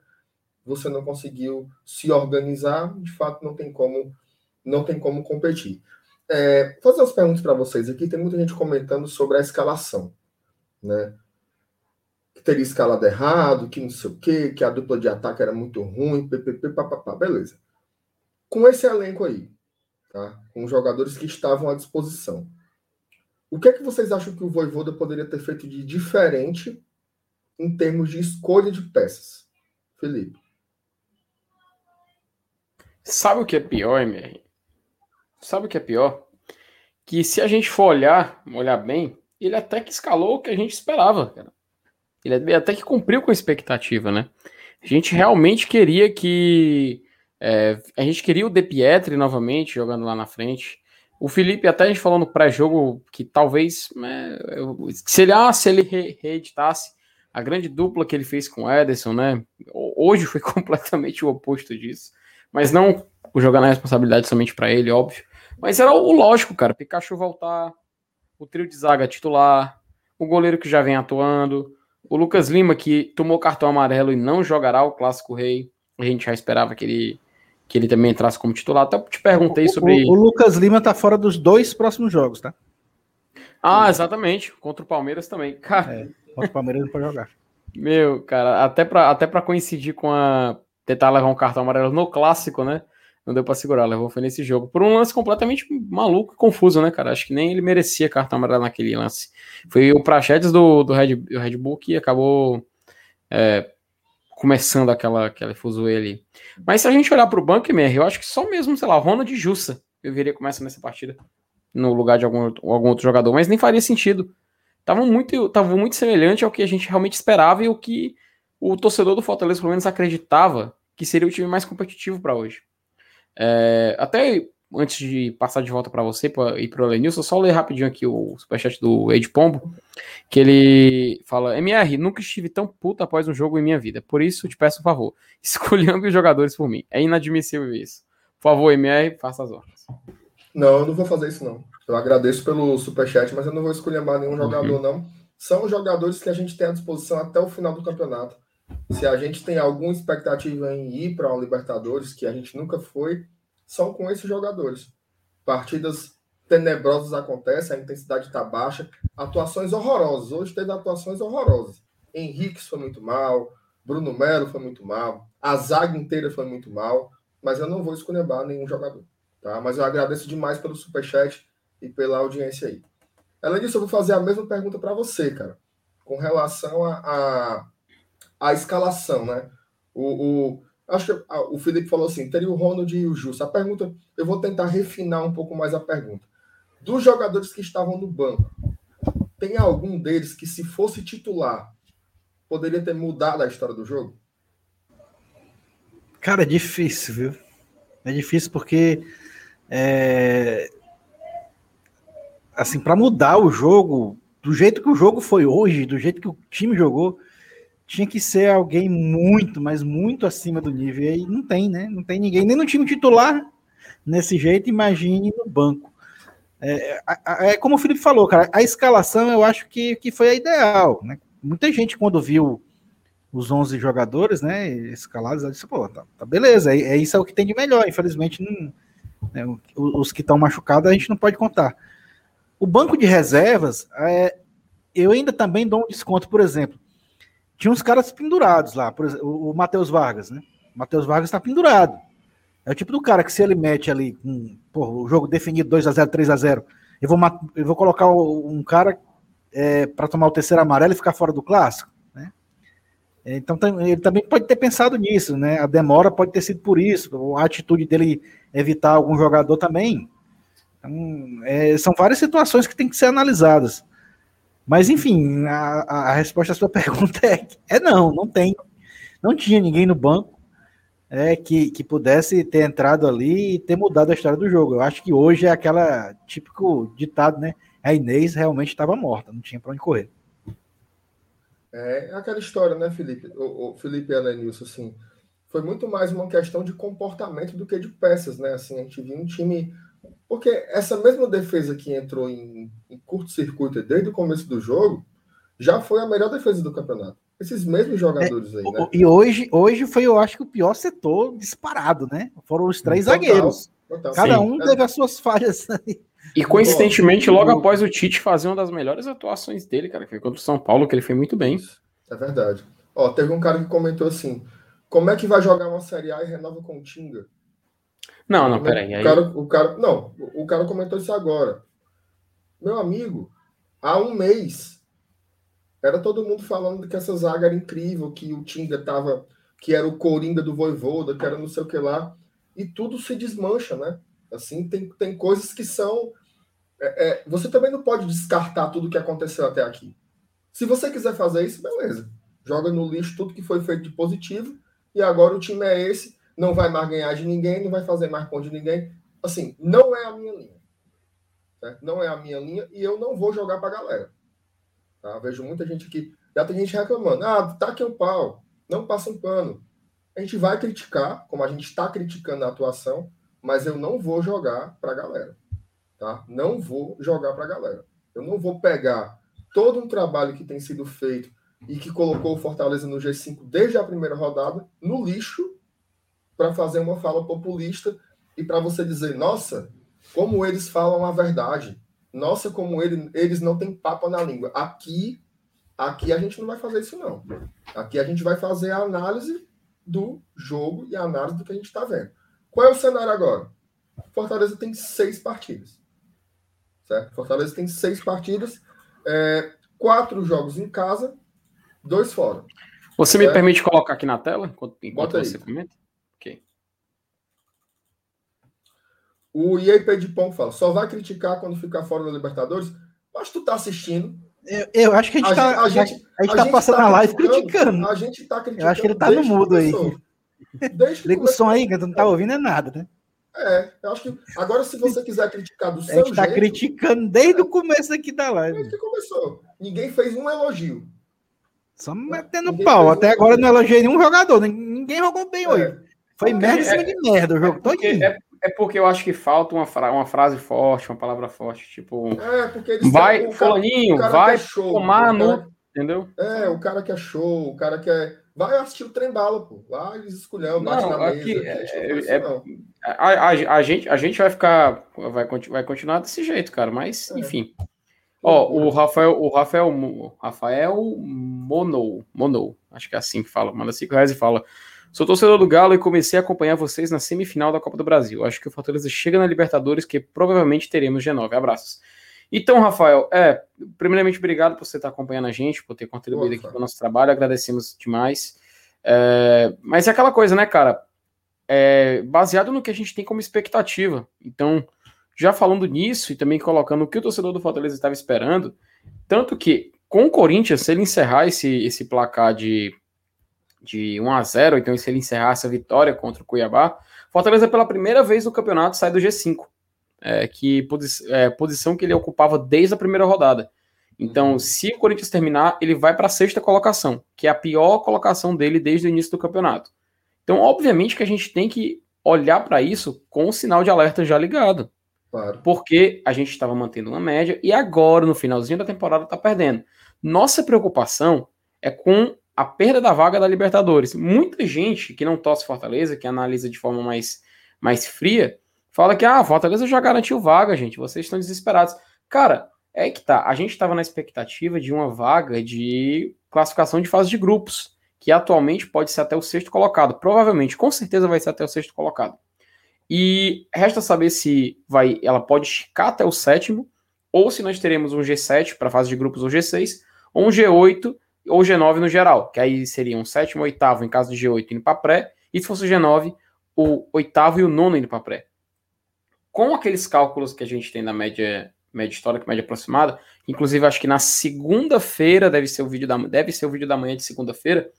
você não conseguiu se organizar, de fato não tem como não tem como competir. É, fazer umas perguntas para vocês aqui. Tem muita gente comentando sobre a escalação, né? Que teria escalado errado, que não sei o quê, que a dupla de ataque era muito ruim, ppp, papapá, beleza. Com esse elenco aí, tá? com os jogadores que estavam à disposição, o que é que vocês acham que o Voivoda poderia ter feito de diferente em termos de escolha de peças? Felipe. Sabe o que é pior, MR? Sabe o que é pior? Que se a gente for olhar, olhar bem, ele até que escalou o que a gente esperava, cara. Ele até que cumpriu com a expectativa, né? A gente realmente queria que. É, a gente queria o De Pietri novamente jogando lá na frente. O Felipe, até a gente falou no pré-jogo que talvez. Né, se ele, ah, se ele re reeditasse a grande dupla que ele fez com o Ederson, né? Hoje foi completamente o oposto disso. Mas não jogando a responsabilidade somente para ele, óbvio. Mas era o lógico, cara. Pikachu voltar, o trio de zaga titular, o goleiro que já vem atuando, o Lucas Lima que tomou cartão amarelo e não jogará o Clássico Rei. A gente já esperava que ele, que ele também entrasse como titular. Até te perguntei sobre. O, o, Lucas Lima tá fora dos dois próximos jogos, tá? Ah, exatamente. Contra o Palmeiras também. Cara. É, contra o Palmeiras não pode jogar. Meu, cara, até pra, até pra coincidir com a. Tentar levar um cartão amarelo no clássico, né? não deu para segurar, levou foi nesse jogo. Por um lance completamente maluco e confuso, né, cara? Acho que nem ele merecia cartão amarelo naquele lance. Foi o Prachedes do, do, Red, do Red Bull que acabou é, começando aquela, aquela fuzuê ali. Mas se a gente olhar para o banco, MR, eu acho que só mesmo, sei lá, Ronald e Jussa eu veria começar nessa partida no lugar de algum, algum outro jogador, mas nem faria sentido. Tava muito, tava muito semelhante ao que a gente realmente esperava e o que o torcedor do Fortaleza, pelo menos, acreditava que seria o time mais competitivo para hoje. É, até antes de passar de volta para você pra, e para o Lenilson, só ler rapidinho aqui o superchat do Ed Pombo, que ele fala: MR, nunca estive tão puto após um jogo em minha vida, por isso te peço um favor, escolhendo os jogadores por mim. É inadmissível isso. Por favor, MR, faça as ordens. Não, eu não vou fazer isso não. Eu agradeço pelo superchat, mas eu não vou escolher mais nenhum jogador uhum. não. São os jogadores que a gente tem à disposição até o final do campeonato. Se a gente tem alguma expectativa em ir para uma Libertadores, que a gente nunca foi, são com esses jogadores. Partidas tenebrosas acontecem, a intensidade está baixa, atuações horrorosas. Hoje teve atuações horrorosas. Henrique foi muito mal, Bruno Melo foi muito mal, a zaga inteira foi muito mal, mas eu não vou escolher nenhum jogador. Tá? Mas eu agradeço demais pelo superchat e pela audiência aí. Além disso, eu vou fazer a mesma pergunta para você, cara, com relação a, a a escalação, né? O, o, acho que o Felipe falou assim: teria o Ronald e o Justo. A pergunta, eu vou tentar refinar um pouco mais a pergunta. Dos jogadores que estavam no banco, tem algum deles que, se fosse titular, poderia ter mudado a história do jogo? Cara, é difícil, viu? É difícil porque. É... Assim, para mudar o jogo, do jeito que o jogo foi hoje, do jeito que o time jogou, tinha que ser alguém muito, mas muito acima do nível. E aí não tem, né? Não tem ninguém, nem no time titular nesse jeito, imagine no banco. É, é, como o Felipe falou, cara, a escalação eu acho que, que foi a ideal, né? Muita gente, quando viu os 11 jogadores, né, escalados, disse, pô, tá, tá beleza, é, é, isso é o que tem de melhor. Infelizmente, não, né, os que estão machucados a gente não pode contar. O banco de reservas, é, eu ainda também dou um desconto, por exemplo tinha uns caras pendurados lá, por exemplo, o Matheus Vargas, né? O Matheus Vargas está pendurado. É o tipo do cara que se ele mete ali com o jogo definido 2 a 0 3 a 0 eu vou, eu vou colocar um cara é, para tomar o terceiro amarelo e ficar fora do clássico, né? Então ele também pode ter pensado nisso, né? A demora pode ter sido por isso, a atitude dele evitar algum jogador também. Então, é, são várias situações que têm que ser analisadas. Mas, enfim, a, a resposta à sua pergunta é, é não, não tem. Não tinha ninguém no banco é, que, que pudesse ter entrado ali e ter mudado a história do jogo. Eu acho que hoje é aquela típico ditado, né? A Inês realmente estava morta, não tinha para onde correr. É, é aquela história, né, Felipe? O, o Felipe Elenilson, assim, foi muito mais uma questão de comportamento do que de peças, né? Assim, a gente viu um time porque essa mesma defesa que entrou em, em curto-circuito desde o começo do jogo já foi a melhor defesa do campeonato. Esses mesmos jogadores é, aí, né? E hoje, hoje foi, eu acho que o pior setor disparado, né? Foram os três total, zagueiros. Total. Cada Sim. um teve as suas falhas aí. E coincidentemente, logo após o Tite fazer uma das melhores atuações dele, cara, que foi contra o São Paulo, que ele foi muito bem. É verdade. Ó, teve um cara que comentou assim: como é que vai jogar uma Série A e renova com o Tinga? Não, não, peraí. Aí... O, cara, o cara. Não, o cara comentou isso agora. Meu amigo, há um mês era todo mundo falando que essa zaga era incrível, que o Tinga tava. que era o Coringa do Voivoda, que era não sei o que lá. E tudo se desmancha, né? Assim, tem, tem coisas que são. É, é, você também não pode descartar tudo que aconteceu até aqui. Se você quiser fazer isso, beleza. Joga no lixo tudo que foi feito de positivo. E agora o time é esse. Não vai mais ganhar de ninguém, não vai fazer mais ponto de ninguém. Assim, não é a minha linha. Certo? Não é a minha linha e eu não vou jogar pra galera. Tá? Vejo muita gente aqui. Já tem gente reclamando. Ah, tá aqui o pau. Não passa um pano. A gente vai criticar, como a gente está criticando a atuação, mas eu não vou jogar para a galera. Tá? Não vou jogar para a galera. Eu não vou pegar todo um trabalho que tem sido feito e que colocou o Fortaleza no G5 desde a primeira rodada no lixo para fazer uma fala populista e para você dizer, nossa, como eles falam a verdade. Nossa, como ele, eles não têm papo na língua. Aqui, aqui a gente não vai fazer isso não. Aqui a gente vai fazer a análise do jogo e a análise do que a gente está vendo. Qual é o cenário agora? Fortaleza tem seis partidas. Certo? Fortaleza tem seis partidas, é, quatro jogos em casa, dois fora. Você certo? me permite colocar aqui na tela enquanto, enquanto você comenta? Ok. O IEP de Pão fala: só vai criticar quando ficar fora da Libertadores. Mas tu tá assistindo. Eu, eu acho que a gente, a tá, a gente, a gente tá passando tá a live criticando. A gente tá criticando. Eu acho que ele tá no mudo aí. Liga o som aí, que tu não tá ouvindo é nada, né? É, eu acho que. Agora, se você quiser criticar do seu jeito. A gente tá criticando desde o começo aqui da live. Desde que começou. Ninguém fez um elogio. Só metendo Ninguém pau. Até um agora elogio. não elogiei nenhum jogador. Ninguém jogou bem é. hoje. Foi é, merda em cima é, de merda o jogo é porque, é, é, porque eu acho que falta uma, fra uma frase forte, uma palavra forte. Tipo. É, porque eles vai, Fulaninho, vai show, tomar no. Entendeu? É, o cara que é show, o cara que é Vai assistir o trem bala, pô. Lá eles escolhendo, bate não, na aqui, mesa. É, é, a, a, a, gente, a gente vai ficar. Vai, vai continuar desse jeito, cara. Mas, é. enfim. Ó, o Rafael, o Rafael, Rafael Monou, Monou, acho que é assim que fala, manda cinco reais e fala. Sou torcedor do Galo e comecei a acompanhar vocês na semifinal da Copa do Brasil. Acho que o Fortaleza chega na Libertadores, que provavelmente teremos G9. Abraços. Então, Rafael, é, primeiramente, obrigado por você estar acompanhando a gente, por ter contribuído aqui com o nosso trabalho, agradecemos demais. É, mas é aquela coisa, né, cara? É, baseado no que a gente tem como expectativa. Então, já falando nisso e também colocando o que o torcedor do Fortaleza estava esperando, tanto que com o Corinthians, se ele encerrar esse, esse placar de, de 1 a 0 então se ele encerrar essa vitória contra o Cuiabá, Fortaleza pela primeira vez no campeonato sai do G5 é, que é, posição que ele ocupava desde a primeira rodada. Então, uhum. se o Corinthians terminar, ele vai para a sexta colocação, que é a pior colocação dele desde o início do campeonato. Então, obviamente que a gente tem que olhar para isso com o sinal de alerta já ligado. Claro. Porque a gente estava mantendo uma média e agora, no finalzinho da temporada, está perdendo. Nossa preocupação é com a perda da vaga da Libertadores. Muita gente que não torce Fortaleza, que analisa de forma mais, mais fria, fala que, ah, Fortaleza já garantiu vaga, gente, vocês estão desesperados. Cara, é que tá, a gente estava na expectativa de uma vaga de classificação de fase de grupos, que atualmente pode ser até o sexto colocado, provavelmente, com certeza vai ser até o sexto colocado. E resta saber se vai, ela pode esticar até o sétimo, ou se nós teremos um G7 para fase de grupos ou G6, ou um G8 ou G9 no geral, que aí seria um sétimo, oitavo em caso de G8 indo para pré, e se fosse o G9, o oitavo e o nono indo para pré com aqueles cálculos que a gente tem na média, média histórica, média aproximada, inclusive acho que na segunda-feira deve ser o vídeo da deve ser o vídeo da manhã de segunda-feira.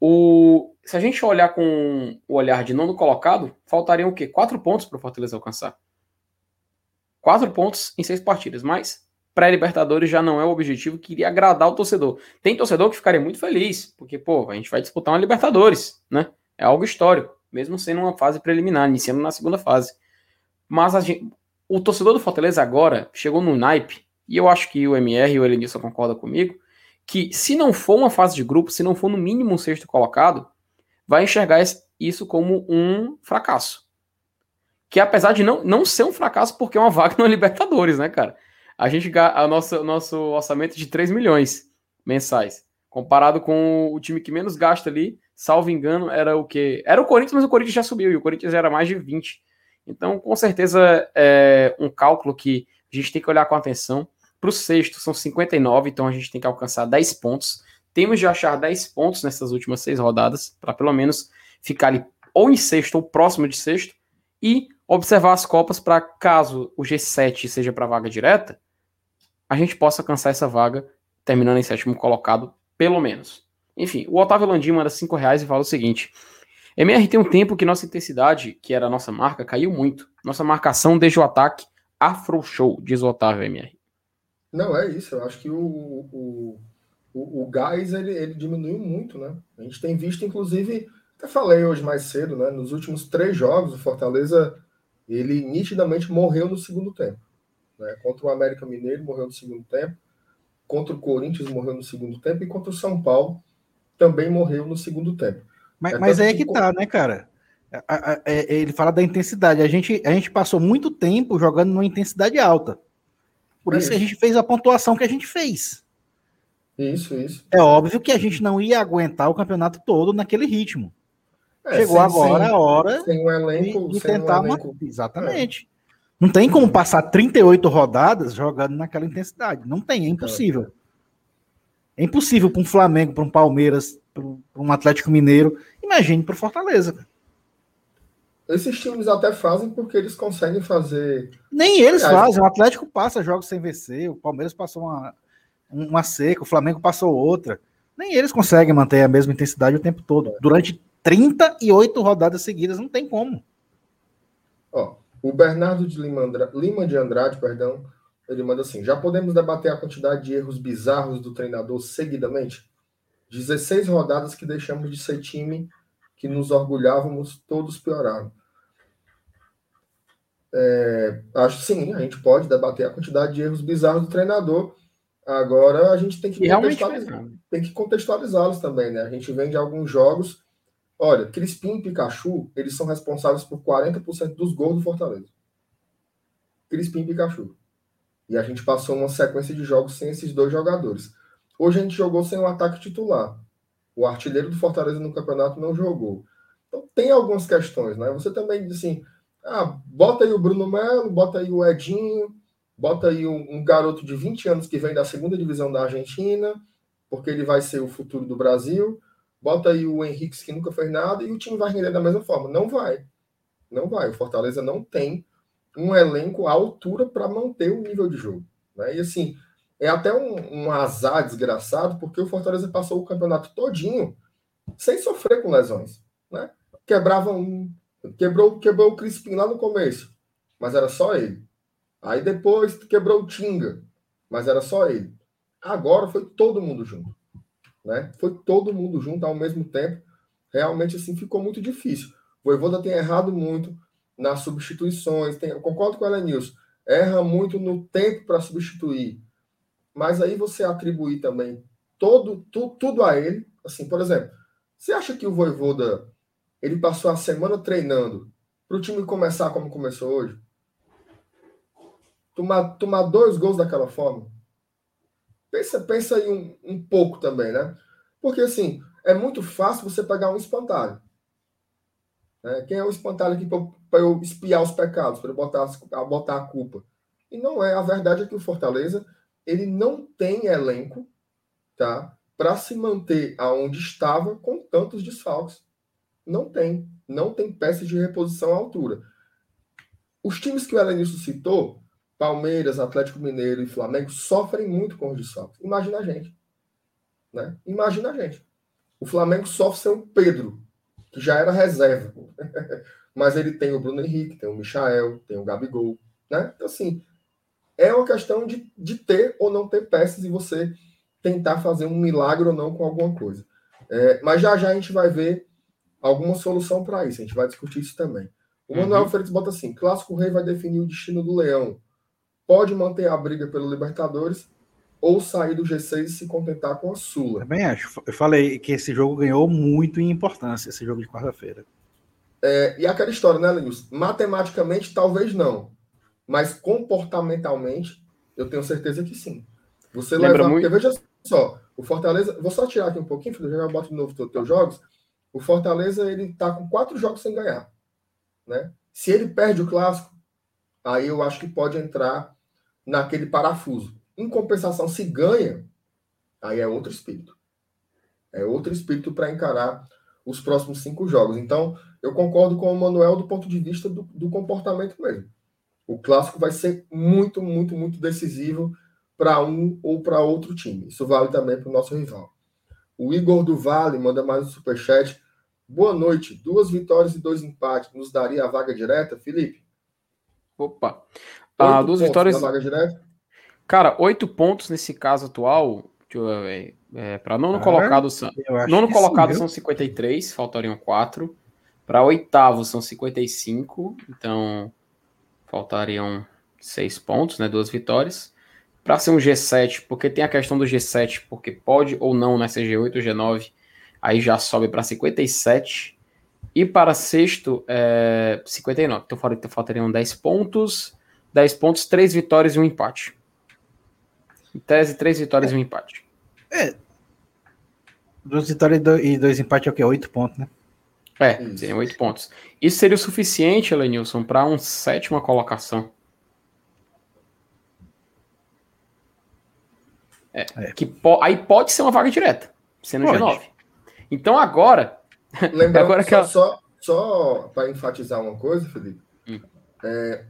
O, se a gente olhar com o olhar de nono colocado, faltariam o quê? Quatro pontos para o Fortaleza alcançar. Quatro pontos em seis partidas, mas pré-Libertadores já não é o objetivo que iria agradar o torcedor. Tem torcedor que ficaria muito feliz, porque, pô, a gente vai disputar uma Libertadores, né? É algo histórico, mesmo sendo uma fase preliminar, iniciando na segunda fase. Mas gente, o torcedor do Fortaleza agora chegou no naipe, e eu acho que o MR e o Elenilson concordam comigo, que se não for uma fase de grupo, se não for no mínimo um sexto colocado, vai enxergar isso como um fracasso. Que apesar de não, não ser um fracasso, porque é uma vaga no Libertadores, né, cara? A gente a nosso, nosso orçamento de 3 milhões mensais. Comparado com o time que menos gasta ali, salvo engano, era o que? Era o Corinthians, mas o Corinthians já subiu, e o Corinthians era mais de 20. Então, com certeza, é um cálculo que a gente tem que olhar com atenção. Para o sexto, são 59, então a gente tem que alcançar 10 pontos. Temos de achar 10 pontos nessas últimas seis rodadas, para pelo menos ficar ali ou em sexto ou próximo de sexto, e observar as Copas para caso o G7 seja para vaga direta, a gente possa alcançar essa vaga terminando em sétimo colocado, pelo menos. Enfim, o Otávio Landim manda 5 reais e fala o seguinte: MR tem um tempo que nossa intensidade, que era a nossa marca, caiu muito. Nossa marcação desde o ataque afrouxou, diz o Otávio MR. Não, é isso. Eu acho que o, o, o, o gás ele, ele diminuiu muito, né? A gente tem visto, inclusive, até falei hoje mais cedo, né? Nos últimos três jogos, o Fortaleza ele nitidamente morreu no segundo tempo. Né? Contra o América Mineiro morreu no segundo tempo, contra o Corinthians morreu no segundo tempo e contra o São Paulo também morreu no segundo tempo. Mas, é mas aí é que tá, né, cara? É, ele fala da intensidade. A gente, a gente passou muito tempo jogando numa intensidade alta. Por é isso, isso que a gente fez a pontuação que a gente fez. Isso, isso. É óbvio que a gente não ia aguentar o campeonato todo naquele ritmo. É, Chegou sem, agora sem, a hora sem um elenco, de, de tentar um elenco. Uma... Exatamente. É. Não tem como passar 38 rodadas jogando naquela intensidade. Não tem, é impossível. É impossível para um Flamengo, para um Palmeiras, para um Atlético Mineiro. Imagine para o Fortaleza. Esses times até fazem porque eles conseguem fazer. Nem eles Aliás, fazem. O Atlético passa jogos sem vencer, o Palmeiras passou uma, uma seca, o Flamengo passou outra. Nem eles conseguem manter a mesma intensidade o tempo todo. Durante 38 rodadas seguidas, não tem como. Ó, o Bernardo de Lima, Lima de Andrade, perdão, ele manda assim: já podemos debater a quantidade de erros bizarros do treinador seguidamente? 16 rodadas que deixamos de ser time que nos orgulhávamos, todos pioraram. É, acho sim, a gente pode debater a quantidade de erros bizarros do treinador. Agora a gente tem que contextualizá-los também, né? A gente vem de alguns jogos Olha, Crispim e Pikachu, eles são responsáveis por 40% dos gols do Fortaleza. Crispim e Pikachu. E a gente passou uma sequência de jogos sem esses dois jogadores. Hoje a gente jogou sem o um ataque titular. O artilheiro do Fortaleza no campeonato não jogou. Então tem algumas questões, né? Você também diz assim: ah, bota aí o Bruno Melo, bota aí o Edinho, bota aí um, um garoto de 20 anos que vem da segunda divisão da Argentina, porque ele vai ser o futuro do Brasil bota aí o Henrique que nunca fez nada e o time vai render da mesma forma. Não vai. Não vai. O Fortaleza não tem um elenco à altura para manter o nível de jogo. Né? E assim, é até um, um, azar desgraçado, porque o Fortaleza passou o campeonato todinho sem sofrer com lesões. Né? Quebrava um. Quebrou, quebrou o Crispim lá no começo, mas era só ele. Aí depois quebrou o Tinga, mas era só ele. Agora foi todo mundo junto né? Foi todo mundo junto ao mesmo tempo. Realmente, assim, ficou muito difícil. O Voivoda tem errado muito nas substituições. Tem, concordo com ela nisso. Erra muito no tempo para substituir. Mas aí você atribuir também todo, tu, tudo a ele. Assim, por exemplo, você acha que o Voivoda ele passou a semana treinando para o time começar como começou hoje? Tomar, tomar dois gols daquela forma? Pensa, pensa aí um, um pouco também, né? Porque assim, é muito fácil você pegar um espantalho. Né? Quem é o espantalho aqui para eu espiar os pecados, para eu botar, botar a culpa? E não é. A verdade é que o Fortaleza ele não tem elenco tá, para se manter aonde estava com tantos desfalques. Não tem. Não tem peças de reposição à altura. Os times que o Elenilson citou, Palmeiras, Atlético Mineiro e Flamengo sofrem muito com os desfalques. Imagina a gente. Né? Imagina a gente. O Flamengo sofre sem o Pedro, que já era reserva. Mas ele tem o Bruno Henrique, tem o Michael, tem o Gabigol. Né? Então, assim, é uma questão de, de ter ou não ter peças e você tentar fazer um milagre ou não com alguma coisa. É, mas já já a gente vai ver alguma solução para isso. A gente vai discutir isso também. O Manuel uhum. Freitas bota assim: Clássico Rei vai definir o destino do Leão pode manter a briga pelo Libertadores ou sair do G6 e se contentar com a Sula. Também acho. Eu falei que esse jogo ganhou muito em importância, esse jogo de quarta-feira. É, e aquela história, né, Linus? Matematicamente, talvez não. Mas comportamentalmente, eu tenho certeza que sim. Você Lembra levar. Muito... Porque veja só, o Fortaleza. Vou só tirar aqui um pouquinho, filho, já boto de novo os teus jogos. o Fortaleza ele está com quatro jogos sem ganhar. Né? Se ele perde o clássico, aí eu acho que pode entrar naquele parafuso. Em compensação, se ganha, aí é outro espírito. É outro espírito para encarar os próximos cinco jogos. Então, eu concordo com o Manuel do ponto de vista do, do comportamento mesmo. O clássico vai ser muito, muito, muito decisivo para um ou para outro time. Isso vale também para o nosso rival. O Igor do Vale manda mais um superchat. Boa noite. Duas vitórias e dois empates. Nos daria a vaga direta, Felipe? Opa. Ah, duas vitórias. Cara, oito pontos nesse caso atual. É, é, para nono ah, colocado, são, nono colocado sim, são 53, faltariam quatro. Para oitavo são 55, então faltariam seis pontos, né? Duas vitórias. Para ser um G7, porque tem a questão do G7, porque pode ou não né, ser G8 ou G9, aí já sobe para 57. E para sexto, é 59. Então faltariam 10 pontos. 10 pontos, 3 vitórias e um empate. Em tese, 3 vitórias é. e um empate. É. Duas vitórias e dois empates é o quê? 8 pontos, né? É, seriam 8 pontos. Isso seria o suficiente, Lenilson, para uma sétima colocação. É, é. Que po aí pode ser uma vaga direta, sendo pode. G9. Então agora. Lembrando agora que ela... só, só para enfatizar uma coisa, Felipe. Hum. É,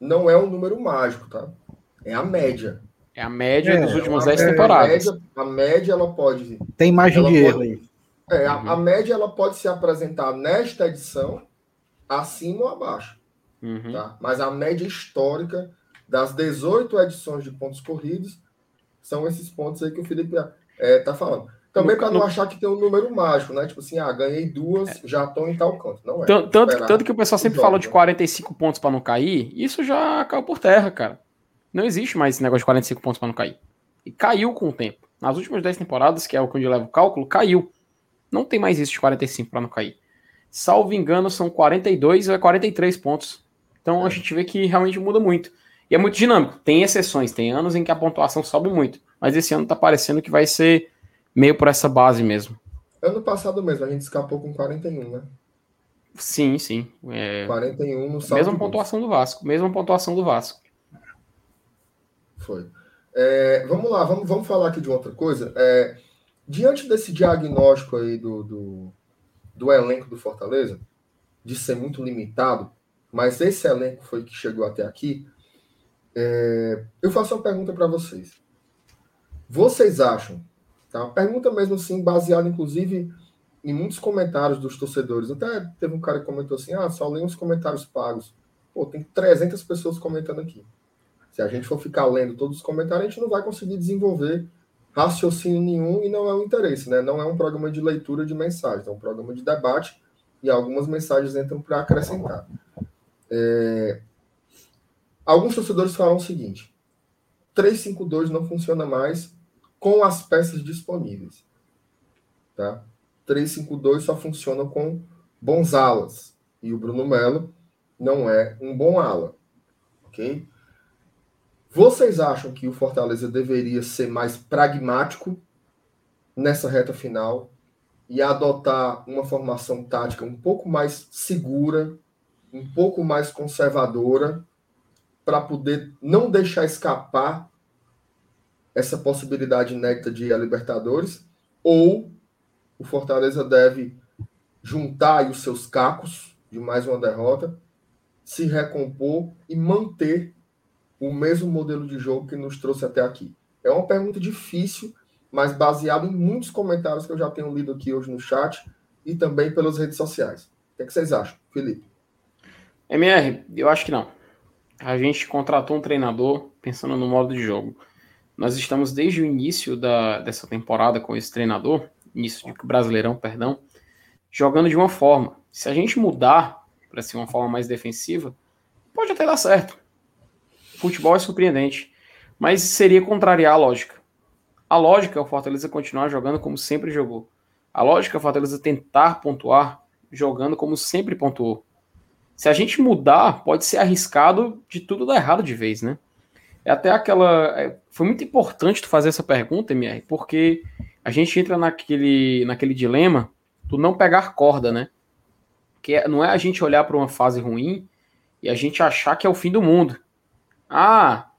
não é um número mágico, tá? É a média. É a média é, dos últimos 10 temporadas. A média, a média, ela pode. Tem margem de erro aí. É, a, a, uhum. média ela pode se apresentar nesta edição acima ou abaixo. Uhum. Tá? Mas a média histórica das 18 edições de pontos corridos são esses pontos aí que o Felipe é, tá falando. Também para não achar que tem um número mágico, né? Tipo assim, ah, ganhei duas, é. já estou em tal canto. Não é. Tanto, tanto, que o pessoal sempre falou de 45 né? pontos para não cair, isso já caiu por terra, cara. Não existe mais esse negócio de 45 pontos para não cair. E caiu com o tempo. Nas últimas 10 temporadas, que é o que eu levo o cálculo, caiu. Não tem mais isso de 45 para não cair. Salvo engano, são 42 ou 43 pontos. Então a gente vê que realmente muda muito. E é muito dinâmico. Tem exceções, tem anos em que a pontuação sobe muito. Mas esse ano tá parecendo que vai ser meio por essa base mesmo. Ano passado mesmo, a gente escapou com 41, né? Sim, sim. É... 41 no saldo. Mesma pontuação do Vasco. Mesma pontuação do Vasco. Foi. É, vamos lá, vamos, vamos falar aqui de outra coisa. É, diante desse diagnóstico aí do, do, do elenco do Fortaleza, de ser muito limitado, mas esse elenco foi que chegou até aqui, é, eu faço uma pergunta para vocês. Vocês acham, tá? Pergunta mesmo assim, baseada inclusive em muitos comentários dos torcedores. Até teve um cara que comentou assim: ah, só leio os comentários pagos. Pô, tem 300 pessoas comentando aqui. Se a gente for ficar lendo todos os comentários, a gente não vai conseguir desenvolver raciocínio nenhum e não é um interesse, né? Não é um programa de leitura de mensagens, é um programa de debate e algumas mensagens entram para acrescentar. É... Alguns torcedores falam o seguinte: 352 não funciona mais com as peças disponíveis. Tá? 352 só funciona com bons alas. E o Bruno Melo não é um bom ala. Ok? Vocês acham que o Fortaleza deveria ser mais pragmático nessa reta final e adotar uma formação tática um pouco mais segura, um pouco mais conservadora, para poder não deixar escapar essa possibilidade inédita de a Libertadores? Ou o Fortaleza deve juntar os seus cacos de mais uma derrota, se recompor e manter o mesmo modelo de jogo que nos trouxe até aqui? É uma pergunta difícil, mas baseada em muitos comentários que eu já tenho lido aqui hoje no chat e também pelas redes sociais. O que, é que vocês acham, Felipe? MR, eu acho que não. A gente contratou um treinador pensando no modo de jogo. Nós estamos desde o início da, dessa temporada com esse treinador, início de Brasileirão, perdão, jogando de uma forma. Se a gente mudar para ser uma forma mais defensiva, pode até dar certo futebol é surpreendente, mas seria contrariar a lógica. A lógica é o Fortaleza continuar jogando como sempre jogou. A lógica é o Fortaleza tentar pontuar jogando como sempre pontuou. Se a gente mudar, pode ser arriscado de tudo dar errado de vez, né? É até aquela. É, foi muito importante tu fazer essa pergunta, MR, porque a gente entra naquele, naquele dilema do não pegar corda, né? Que é, não é a gente olhar para uma fase ruim e a gente achar que é o fim do mundo. Ah,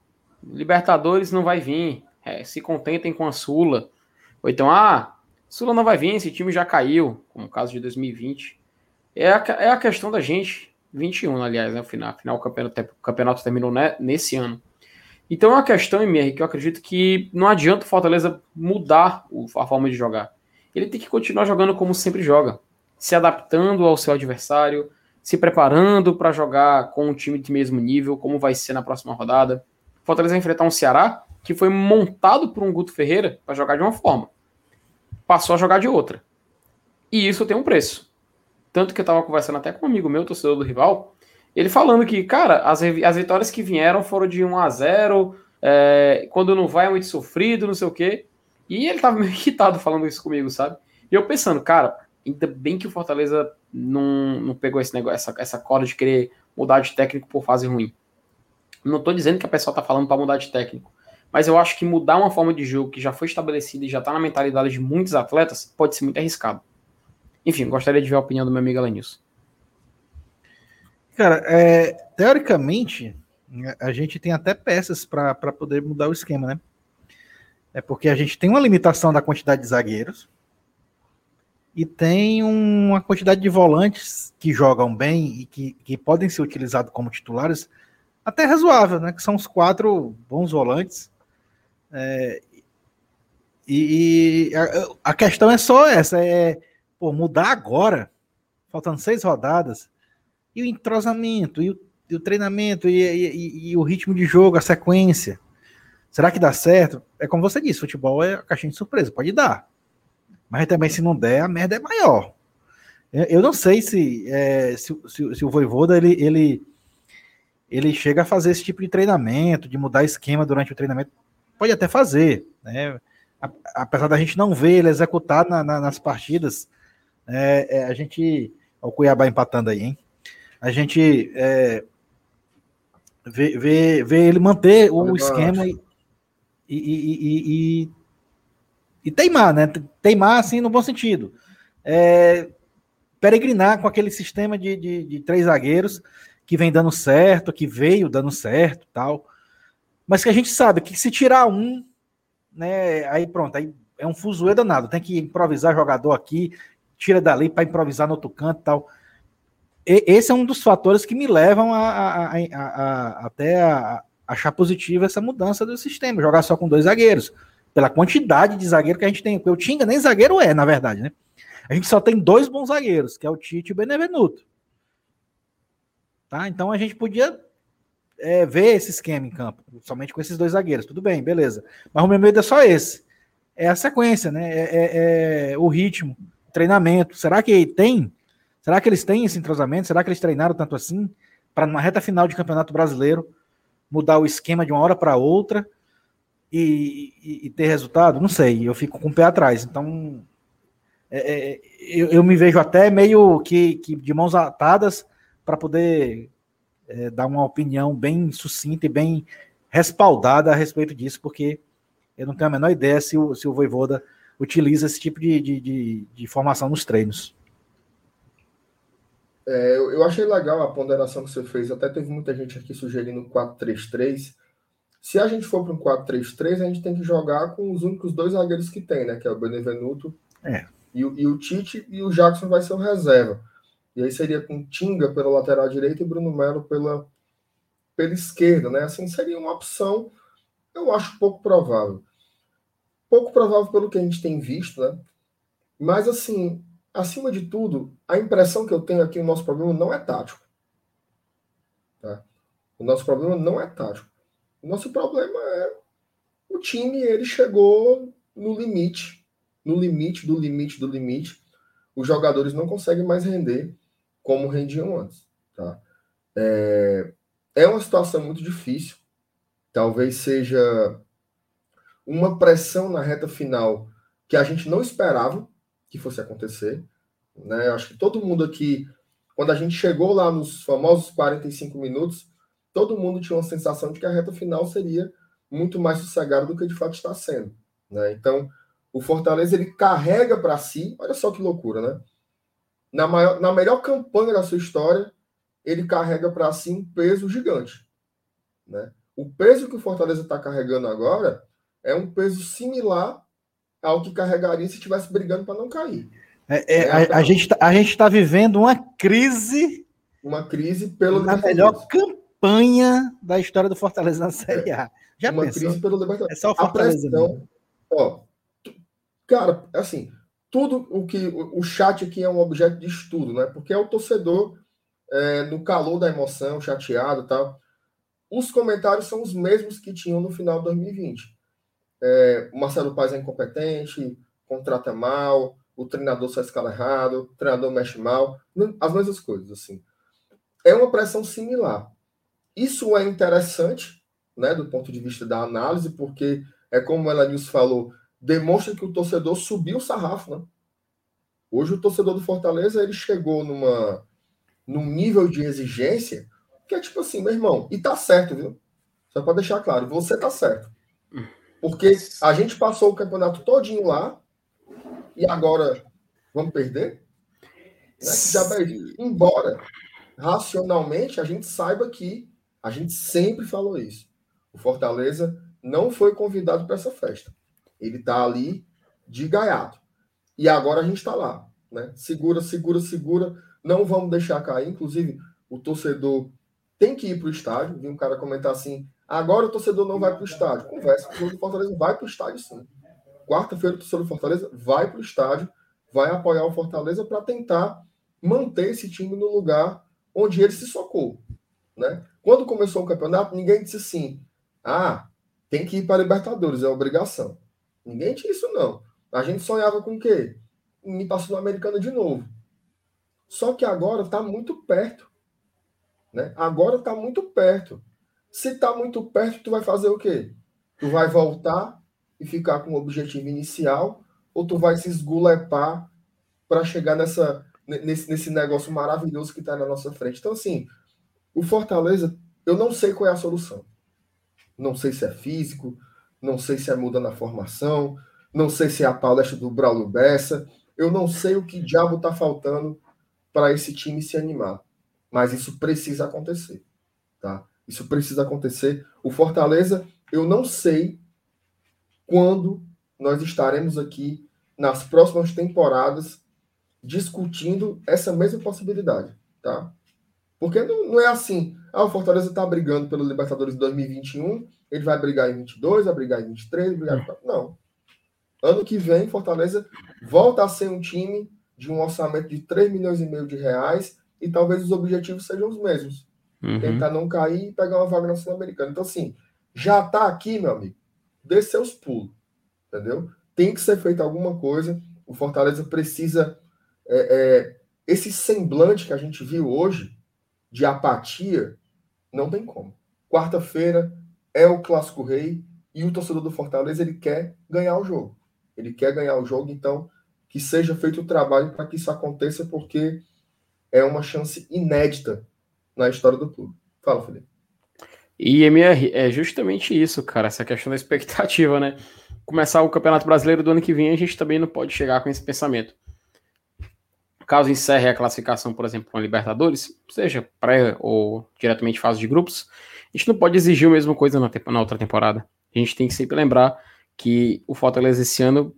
Libertadores não vai vir. É, se contentem com a Sula. Ou então, ah, Sula não vai vir, esse time já caiu, como o caso de 2020. É a, é a questão da gente. 21, aliás, né? Final, final o campeonato, o campeonato terminou né, nesse ano. Então é uma questão, MR, que eu acredito que não adianta o Fortaleza mudar a forma de jogar. Ele tem que continuar jogando como sempre joga, se adaptando ao seu adversário, se preparando para jogar com um time de mesmo nível, como vai ser na próxima rodada. O Fortaleza vai enfrentar um Ceará que foi montado por um Guto Ferreira para jogar de uma forma. Passou a jogar de outra. E isso tem um preço. Tanto que eu estava conversando até com um amigo meu, torcedor do rival, ele falando que, cara, as, as vitórias que vieram foram de 1 a 0 é, quando não vai é muito sofrido, não sei o quê. E ele tava meio irritado falando isso comigo, sabe? E eu pensando, cara, ainda bem que o Fortaleza não, não pegou esse negócio, essa, essa corda de querer mudar de técnico por fase ruim. Não tô dizendo que a pessoa tá falando para mudar de técnico, mas eu acho que mudar uma forma de jogo que já foi estabelecida e já tá na mentalidade de muitos atletas pode ser muito arriscado. Enfim, gostaria de ver a opinião do meu amigo Alanilson. Cara, é, teoricamente, a gente tem até peças para poder mudar o esquema, né? É porque a gente tem uma limitação da quantidade de zagueiros e tem uma quantidade de volantes que jogam bem e que, que podem ser utilizados como titulares até razoável, né? Que são os quatro bons volantes. É, e, e a, a, questão é só essa: é pô, mudar agora, faltando seis rodadas e o entrosamento, e o, e o treinamento, e, e, e, o ritmo de jogo, a sequência. Será que dá certo? É como você disse, futebol é caixinha de surpresa, pode dar. Mas também, se não der, a merda é maior. Eu não sei se, é, se, se, se, o Voivoda ele, ele, ele chega a fazer esse tipo de treinamento, de mudar esquema durante o treinamento. Pode até fazer, né? Apesar da gente não ver ele executar na, na, nas partidas, é, é, a gente. Olha o Cuiabá empatando aí, hein? A gente é, vê, vê, vê, ele manter o esquema e, e, e, e, e, teimar, né? Teimar assim no bom sentido. É, peregrinar com aquele sistema de, de, de, três zagueiros que vem dando certo, que veio dando certo tal. Mas que a gente sabe que se tirar um, né? Aí pronto, aí é um fuzuê danado. Tem que improvisar jogador aqui, tira dali para improvisar no outro canto tal esse é um dos fatores que me levam a, a, a, a até achar positiva essa mudança do sistema, jogar só com dois zagueiros, pela quantidade de zagueiro que a gente tem. O Tinga nem zagueiro é, na verdade, né? A gente só tem dois bons zagueiros, que é o Tite e o Benevenuto. Tá? Então a gente podia é, ver esse esquema em campo, somente com esses dois zagueiros. Tudo bem, beleza. Mas o meu medo é só esse. É a sequência, né? É, é, é o ritmo, treinamento. Será que tem Será que eles têm esse entrosamento? Será que eles treinaram tanto assim para numa reta final de Campeonato Brasileiro mudar o esquema de uma hora para outra e, e, e, ter resultado? Não sei, eu fico com o pé atrás. Então, é, é, eu, eu, me vejo até meio que, que de mãos atadas para poder é, dar uma opinião bem sucinta e bem respaldada a respeito disso, porque eu não tenho a menor ideia se o, se o Voivoda utiliza esse tipo de, de, de, de formação nos treinos. É, eu, eu, achei legal a ponderação que você fez. Até teve muita gente aqui sugerindo 4-3-3. Se a gente for para um 4-3-3, a gente tem que jogar com os únicos dois zagueiros que tem, né? Que é o Benevenuto é. e, e, o Tite, e o Jackson vai ser o reserva. E aí seria com Tinga pela lateral direita e Bruno Melo pela, pela esquerda, né? Assim, seria uma opção, eu acho pouco provável. Pouco provável pelo que a gente tem visto, né? Mas, assim, acima de tudo, a impressão que eu tenho aqui, o nosso problema não é tático. Tá? O nosso problema não é tático. O nosso problema é o time, ele chegou no limite, no limite do limite do limite. Os jogadores não conseguem mais render como rendiam antes. Tá? É, é uma situação muito difícil. Talvez seja uma pressão na reta final que a gente não esperava que fosse acontecer. Né? Acho que todo mundo aqui, quando a gente chegou lá nos famosos 45 minutos, todo mundo tinha uma sensação de que a reta final seria muito mais sossegada do que de fato está sendo. Né? Então, o Fortaleza ele carrega para si, olha só que loucura, né? na, maior, na melhor campanha da sua história, ele carrega para si um peso gigante. Né? O peso que o Fortaleza está carregando agora é um peso similar ao que carregaria se estivesse brigando para não cair. É, é, é a, a, gente tá, a gente está vivendo uma crise. Uma crise pelo na melhor campanha da história do Fortaleza na Série A. Já uma pensou? crise pelo Libertadores. É só o Fortaleza. A pressão, ó, cara, assim, tudo o que o chat aqui é um objeto de estudo, né? Porque é o torcedor é, no calor da emoção, chateado, tal. Os comentários são os mesmos que tinham no final de 2020. É, o Marcelo Paz é incompetente, contrata mal, o treinador só escala errado, o treinador mexe mal, as mesmas coisas, assim. É uma pressão similar. Isso é interessante, né, do ponto de vista da análise, porque é como ela Elanils falou, demonstra que o torcedor subiu o sarrafo, né? Hoje o torcedor do Fortaleza, ele chegou numa num nível de exigência que é tipo assim, meu irmão, e tá certo, viu? Só para deixar claro, você tá certo. Porque a gente passou o campeonato todinho lá e agora vamos perder? Né? Embora racionalmente a gente saiba que a gente sempre falou isso. O Fortaleza não foi convidado para essa festa. Ele está ali de gaiato. E agora a gente está lá. Né? Segura, segura, segura. Não vamos deixar cair. Inclusive, o torcedor tem que ir para o estádio. Vi um cara comentar assim: agora o torcedor não vai para o estádio. Conversa, o torcedor do Fortaleza vai para o estádio sim. Quarta-feira, o torcedor do Fortaleza vai para o estádio, vai apoiar o Fortaleza para tentar manter esse time no lugar onde ele se socou. Né? Quando começou o campeonato, ninguém disse assim: ah, tem que ir para a Libertadores, é obrigação. Ninguém tinha isso, não. A gente sonhava com o quê? Em ir Sul-Americana de novo. Só que agora está muito perto. Né? Agora está muito perto. Se está muito perto, tu vai fazer o quê? Tu vai voltar e ficar com o objetivo inicial ou tu vai se esgulepar para chegar nessa, nesse, nesse negócio maravilhoso que está na nossa frente? Então, assim, o Fortaleza, eu não sei qual é a solução. Não sei se é físico, não sei se é muda na formação, não sei se é a palestra do Braulio Bessa, eu não sei o que diabo está faltando para esse time se animar. Mas isso precisa acontecer, tá? Isso precisa acontecer. O Fortaleza, eu não sei quando nós estaremos aqui nas próximas temporadas discutindo essa mesma possibilidade, tá? Porque não, não é assim, ah, o Fortaleza está brigando pelo Libertadores de 2021, ele vai brigar em 22, vai brigar em 23, vai brigar em... Não. Ano que vem, Fortaleza volta a ser um time de um orçamento de 3 milhões e meio de reais e talvez os objetivos sejam os mesmos. Uhum. Tentar não cair e pegar uma vaga na Sul-Americana. Então, assim, já está aqui, meu amigo, dê seus pulos, entendeu? Tem que ser feita alguma coisa. O Fortaleza precisa. É, é, esse semblante que a gente viu hoje, de apatia, não tem como. Quarta-feira é o Clássico Rei e o torcedor do Fortaleza ele quer ganhar o jogo. Ele quer ganhar o jogo, então que seja feito o trabalho para que isso aconteça, porque é uma chance inédita na história do clube. Fala, Felipe. E MR, é justamente isso, cara, essa questão da expectativa, né? Começar o Campeonato Brasileiro do ano que vem, a gente também não pode chegar com esse pensamento caso encerre a classificação, por exemplo, com a Libertadores, seja pré ou diretamente fase de grupos, a gente não pode exigir a mesma coisa na, na, outra temporada. A gente tem que sempre lembrar que o Fortaleza esse ano,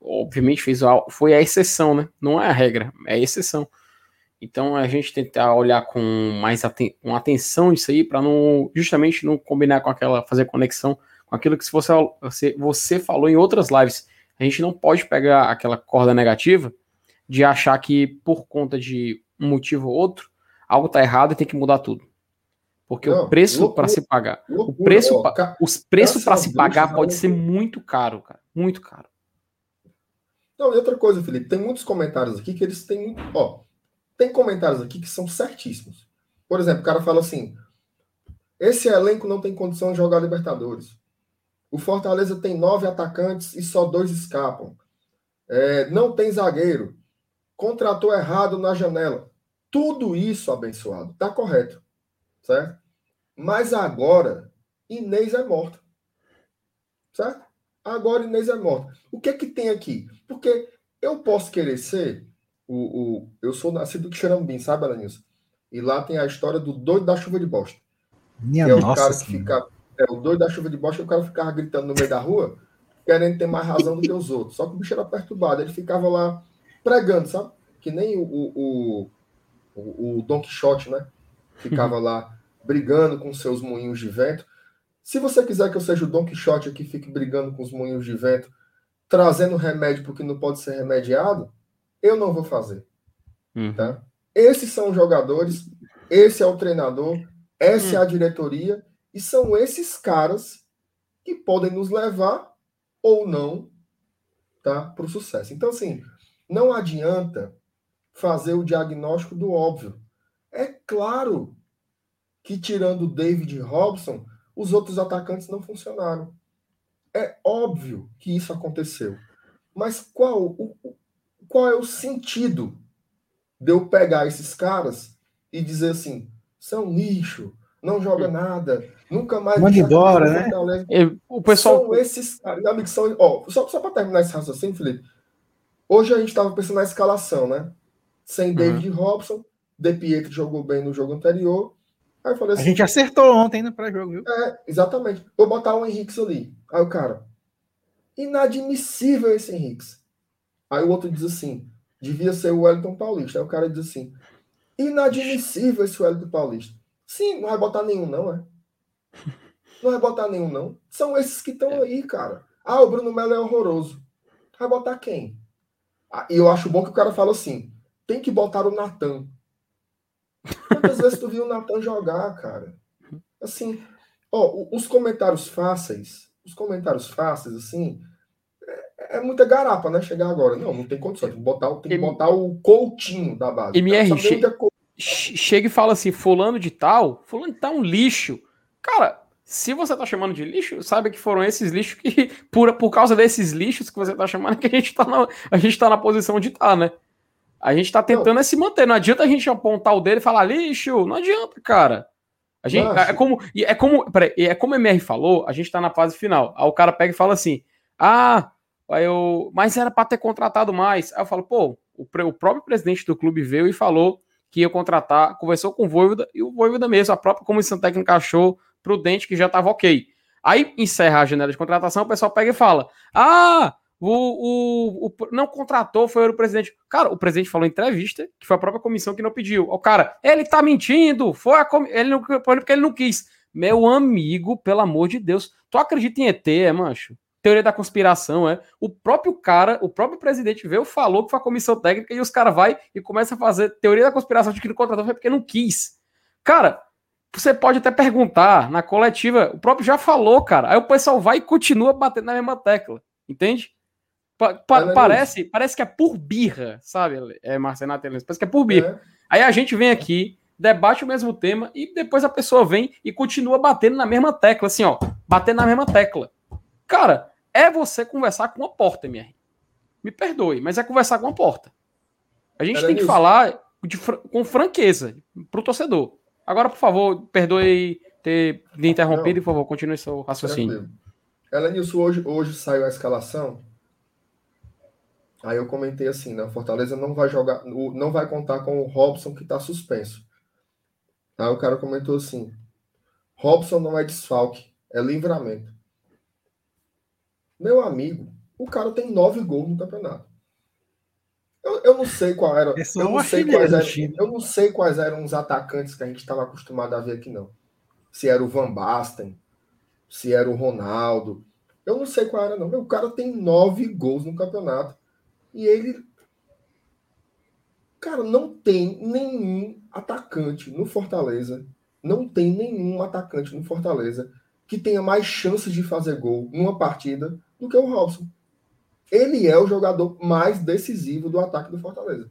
obviamente, fez a, foi a exceção, né? Não é a regra, é a exceção. Então a gente tentar olhar com mais aten com atenção isso aí para não justamente não combinar com aquela fazer conexão com aquilo que se você, você você falou em outras lives. A gente não pode pegar aquela corda negativa de achar que por conta de um motivo ou outro, algo está errado e tem que mudar tudo. Porque não, o preço para se pagar, loucura, o preço, ó, os preços para se pagar pode ser muito caro, cara, muito caro. Não, e outra coisa, Felipe, tem muitos comentários aqui que eles têm, ó, tem comentários aqui que são certíssimos. Por exemplo, o cara fala assim: esse elenco não tem condição de jogar Libertadores. O Fortaleza tem nove atacantes e só dois escapam. É, não tem zagueiro contratou errado na janela. Tudo isso, abençoado, está correto. Certo? Mas agora, Inês é morta. Certo? Agora Inês é morta. O que é que tem aqui? Porque eu posso querer ser o, o, eu sou nascido de Xerambim, sabe, Alanilson? E lá tem a história do doido da chuva de bosta. Minha que é o nossa cara que senhora. fica. É o doido da chuva de bosta, o cara ficava gritando no meio da rua, querendo ter mais razão do que os outros. Só que o bicho era perturbado, ele ficava lá pregando, sabe? Que nem o, o, o, o Don Quixote, né? Ficava lá brigando com seus moinhos de vento. Se você quiser que eu seja o Don Quixote aqui, fique brigando com os moinhos de vento, trazendo remédio porque não pode ser remediado, eu não vou fazer. Uhum. Tá? Esses são os jogadores, esse é o treinador, essa é a diretoria, e são esses caras que podem nos levar ou não tá, para o sucesso. Então, assim, não adianta fazer o diagnóstico do óbvio. É claro que, tirando o David Robson, os outros atacantes não funcionaram. É óbvio que isso aconteceu. Mas qual, o, qual é o sentido de eu pegar esses caras e dizer assim: são lixo, não joga nada, nunca mais. Manda a embora, né? O pessoal. São esses caras. Meu amigo, são. Ó, só só para terminar esse raciocínio, Felipe. Hoje a gente estava pensando na escalação, né? Sem David Robson, De Pietro jogou bem no jogo anterior. Aí eu falei A assim: gente acertou ontem no pré-jogo, viu? é, exatamente. Vou botar o Henrique ali. Aí o cara, inadmissível esse Henrique. Aí o outro diz assim, devia ser o Wellington Paulista. Aí o cara diz assim, inadmissível esse Wellington Paulista. Sim, não vai botar nenhum não, é? Não vai botar nenhum não. São esses que estão aí, cara. Ah, o Bruno Melo é horroroso. Vai botar quem? Ah, E eu acho bom que o cara fala assim, tem que botar o Natan. Quantas vezes tu viu o Natan jogar, cara? Assim, ó, os comentários fáceis, os comentários fáceis, assim, é, muita garapa, né? Chegar agora. Não, não tem condição. Tem que botar, o- tem que botar o Coutinho da base. MR, che- chega e fala assim, fulano de tal, fulano de tal é um lixo. Cara, se você tá chamando de lixo, saiba que foram esses lixos que, por, por causa desses lixos que você tá chamando, que a gente tá na, a gente tá na posição de tá, né? A gente tá tentando é se manter. Não adianta a gente apontar o dedo e falar lixo. Não adianta, cara. A gente, é como, e é como, peraí, é como o MR falou, a gente tá na fase final. Aí o cara pega e fala assim: "Ah, aí eu, mas era para ter contratado mais". Aí eu falo: "Pô, o, o próprio presidente do clube veio e falou que ia contratar, conversou com o Voivoda e o Voivoda mesmo, a própria comissão técnica achou prudente que já tava OK. Aí encerra a janela de contratação, o pessoal pega e fala: "Ah, o, o, o- não contratou, foi o presidente. Cara, o presidente falou em entrevista que foi a própria comissão que não pediu. O cara, ele tá mentindo, foi a ele não porque ele não quis. Meu amigo, pelo amor de Deus, tu acredita em ET, é, mancho? Teoria da conspiração, é? O próprio cara, o próprio presidente veio, falou que foi a comissão técnica e os caras vai e começa a fazer teoria da conspiração de que não contratou foi porque não quis. Cara, você pode até perguntar na coletiva, o próprio já falou, cara. Aí o pessoal vai e continua batendo na mesma tecla, entende? Pa- pa- é parece, parece que é por birra, sabe, é, Marcelo Natelense? Parece que é por birra. É. Aí a gente vem aqui, debate o mesmo tema e depois a pessoa vem e continua batendo na mesma tecla, assim, ó, batendo na mesma tecla. Cara, é você conversar com uma porta, MR. Me perdoe, mas é conversar com uma porta. A gente Era tem que isso. falar de com franqueza pro torcedor. Agora, por favor, perdoe ter me interrompido e, por favor, continue seu raciocínio. Tranquilo. Elenilson, hoje, hoje saiu a escalação. Aí eu comentei assim, né? O Fortaleza não vai jogar, não vai contar com o Robson que está suspenso. Aí o cara comentou assim: Robson não é desfalque, é livramento. Meu amigo, o cara tem nove gols no campeonato. Eu, eu não sei qual era. É eu, não sei quais eram, eu não sei quais eram os atacantes que a gente estava acostumado a ver aqui, não. Se era o Van Basten, se era o Ronaldo. Eu não sei qual era, não. Meu, o cara tem nove gols no campeonato. E ele. Cara, não tem nenhum atacante no Fortaleza. Não tem nenhum atacante no Fortaleza que tenha mais chances de fazer gol numa partida do que o Robson. Ele é o jogador mais decisivo do ataque do Fortaleza.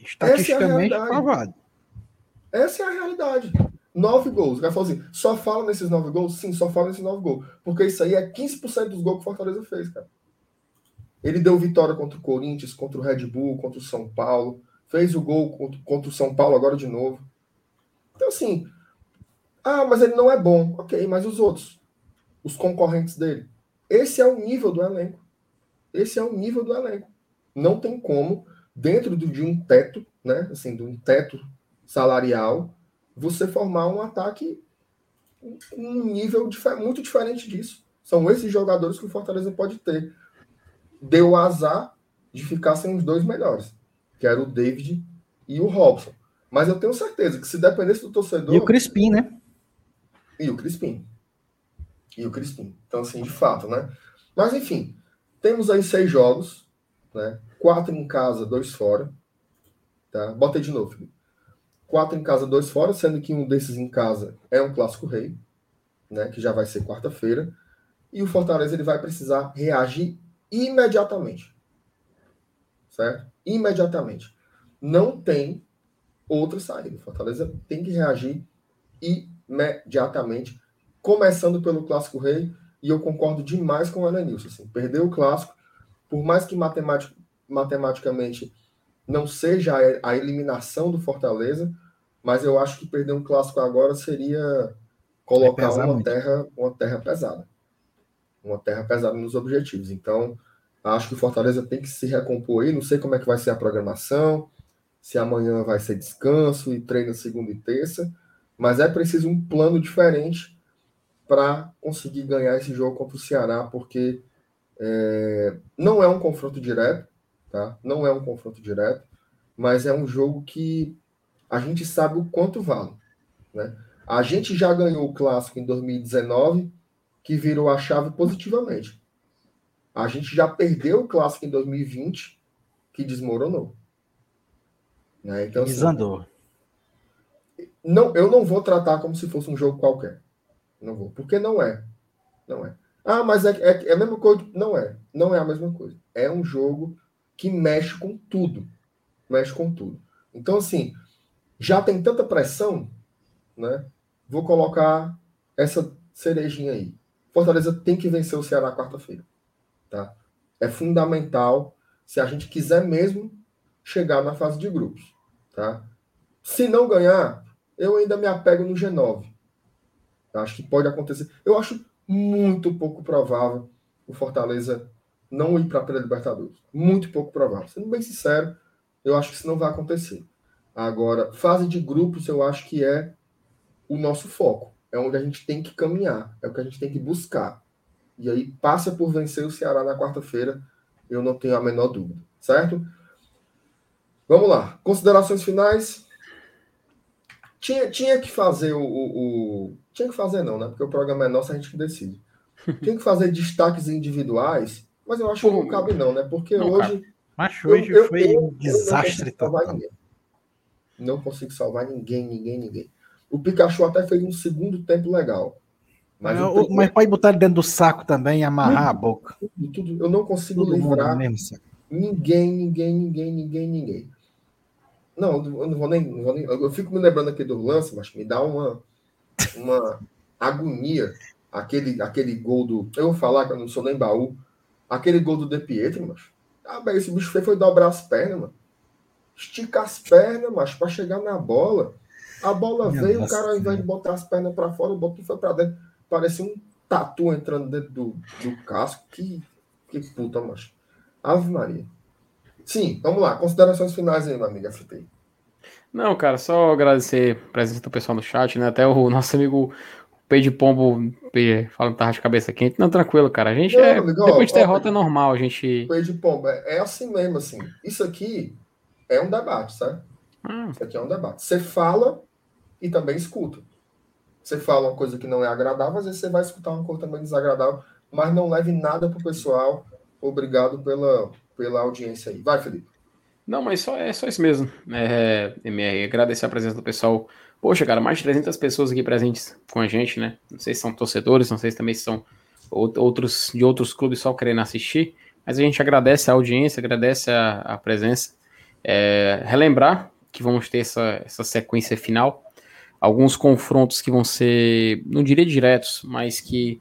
Estatisticamente realidade. provado. Essa é a realidade. Nove gols. O cara falou assim: só fala nesses nove gols? Sim, só fala nesses nove gols. Porque isso aí é 15% dos gols que o Fortaleza fez, cara. Ele deu vitória contra o Corinthians, contra o Red Bull, contra o São Paulo. Fez o gol contra, contra o São Paulo agora de novo. Então, assim. Ah, mas ele não é bom. Ok, mas os outros? Os concorrentes dele? Esse é o nível do elenco. Esse é o nível do elenco. Não tem como dentro de um teto, né? Assim, de um teto salarial, você formar um ataque um nível muito diferente disso. São esses jogadores que o Fortaleza pode ter. Deu azar de ficar sem os dois melhores, que era o David e o Robson. Mas eu tenho certeza que se dependesse do torcedor. E o Crispim, né? E o Crispim. E o Crispim. Então, assim, de fato, né? Mas, enfim, temos aí seis jogos, né? Quatro em casa, dois fora. Tá? Bota aí de novo. Quatro em casa, dois fora, sendo que um desses em casa é um clássico rei, né? Que já vai ser quarta-feira. E o Fortaleza ele vai precisar reagir imediatamente. Certo? Imediatamente. Não tem outra saída. O Fortaleza tem que reagir imediatamente, começando pelo Clássico Rei, e eu concordo demais com o Elenilson. Assim, perder o Clássico, por mais que matematic, matematicamente não seja a eliminação do Fortaleza, mas eu acho que perder um Clássico agora seria colocar uma terra, uma terra pesada. Uma terra pesada nos objetivos. Então, acho que o Fortaleza tem que se recompor aí. Não sei como é que vai ser a programação, se amanhã vai ser descanso e treino segunda e terça, mas é preciso um plano diferente para conseguir ganhar esse jogo contra o Ceará, porque é, não é um confronto direto, tá? Não é um confronto direto, mas é um jogo que a gente sabe o quanto vale, né? A gente já ganhou o clássico em 2019, que virou a chave positivamente. A gente já perdeu o clássico em 2020, que desmoronou. Né? Então, assim, Desandou. Não, eu não vou tratar como se fosse um jogo qualquer. Não vou, porque não é. Não é. Ah, mas é, é, é a mesma coisa. Não é. Não é a mesma coisa. É um jogo que mexe com tudo. Mexe com tudo. Então, assim, já tem tanta pressão, né? Vou colocar essa cerejinha aí. Fortaleza tem que vencer o Ceará quarta-feira. Tá? É fundamental se a gente quiser mesmo chegar na fase de grupos. Tá? Se não ganhar, eu ainda me apego no G9. Acho que pode acontecer. Eu acho muito pouco provável o Fortaleza não ir para a Libertadores. Muito pouco provável. Sendo bem sincero, eu acho que isso não vai acontecer. Agora, fase de grupos, eu acho que é o nosso foco. É onde a gente tem que caminhar. É o que a gente tem que buscar. E aí passa por vencer o Ceará na quarta-feira. Eu não tenho a menor dúvida. Certo? Vamos lá. Considerações finais. Tinha, tinha que fazer o, o, o, Tinha que fazer, não, né? Porque o programa é nosso, a gente que decide. Tinha que fazer destaques individuais, mas eu acho que não cabe, não, né? Porque não, hoje. Mas hoje eu, foi eu, um desastre total. Não consigo salvar ninguém, ninguém, ninguém. O Pikachu até fez um segundo tempo legal. Mas, eu, mas pode botar ele dentro do saco também e amarrar a boca. Tudo, tudo. Eu não consigo Todo livrar ninguém, ninguém, ninguém, ninguém, ninguém. Não, eu não vou nem. Não vou nem eu fico me lembrando aqui do lance, mas me dá uma, uma agonia. Aquele, aquele gol do. Eu vou falar que eu não sou nem baú. Aquele gol do De Pietro, mas. Ah, bem, esse bicho foi dobrar as pernas, mano. Estica as pernas, mas para chegar na bola. A bola Minha veio, o cara, ao invés de botar as pernas para fora, botou foi para dentro. Parecia um tatu entrando dentro do, do casco. Que, que puta, macho. Ave Maria. Sim, vamos lá. Considerações finais aí, meu amigo FT. Não, cara, só agradecer a presença do pessoal no chat, né? Até o nosso amigo P de Pombo falando que tava de cabeça quente. Não, tranquilo, cara. A gente não, é. Amigo, depois de derrota ó, é normal, a gente. P de Pombo, é, é, assim mesmo, assim. Isso aqui é um debate, sabe? Ah. Isso aqui é um debate. Você fala e também escuta. Você fala uma coisa que não é agradável, às vezes você vai escutar uma coisa também desagradável, mas não leve nada pro pessoal. Obrigado pela, pela audiência aí. Vai, Felipe. Não, mas só, é só isso mesmo. É, MR, agradecer a presença do pessoal. Poxa, cara, mais de 300 pessoas aqui presentes com a gente, né? Não sei se são torcedores, não sei se também são outros de outros clubes só querendo assistir, mas a gente agradece a audiência, agradece a, a presença. É, relembrar que vamos ter essa, essa sequência final, alguns confrontos que vão ser, não diria diretos, mas que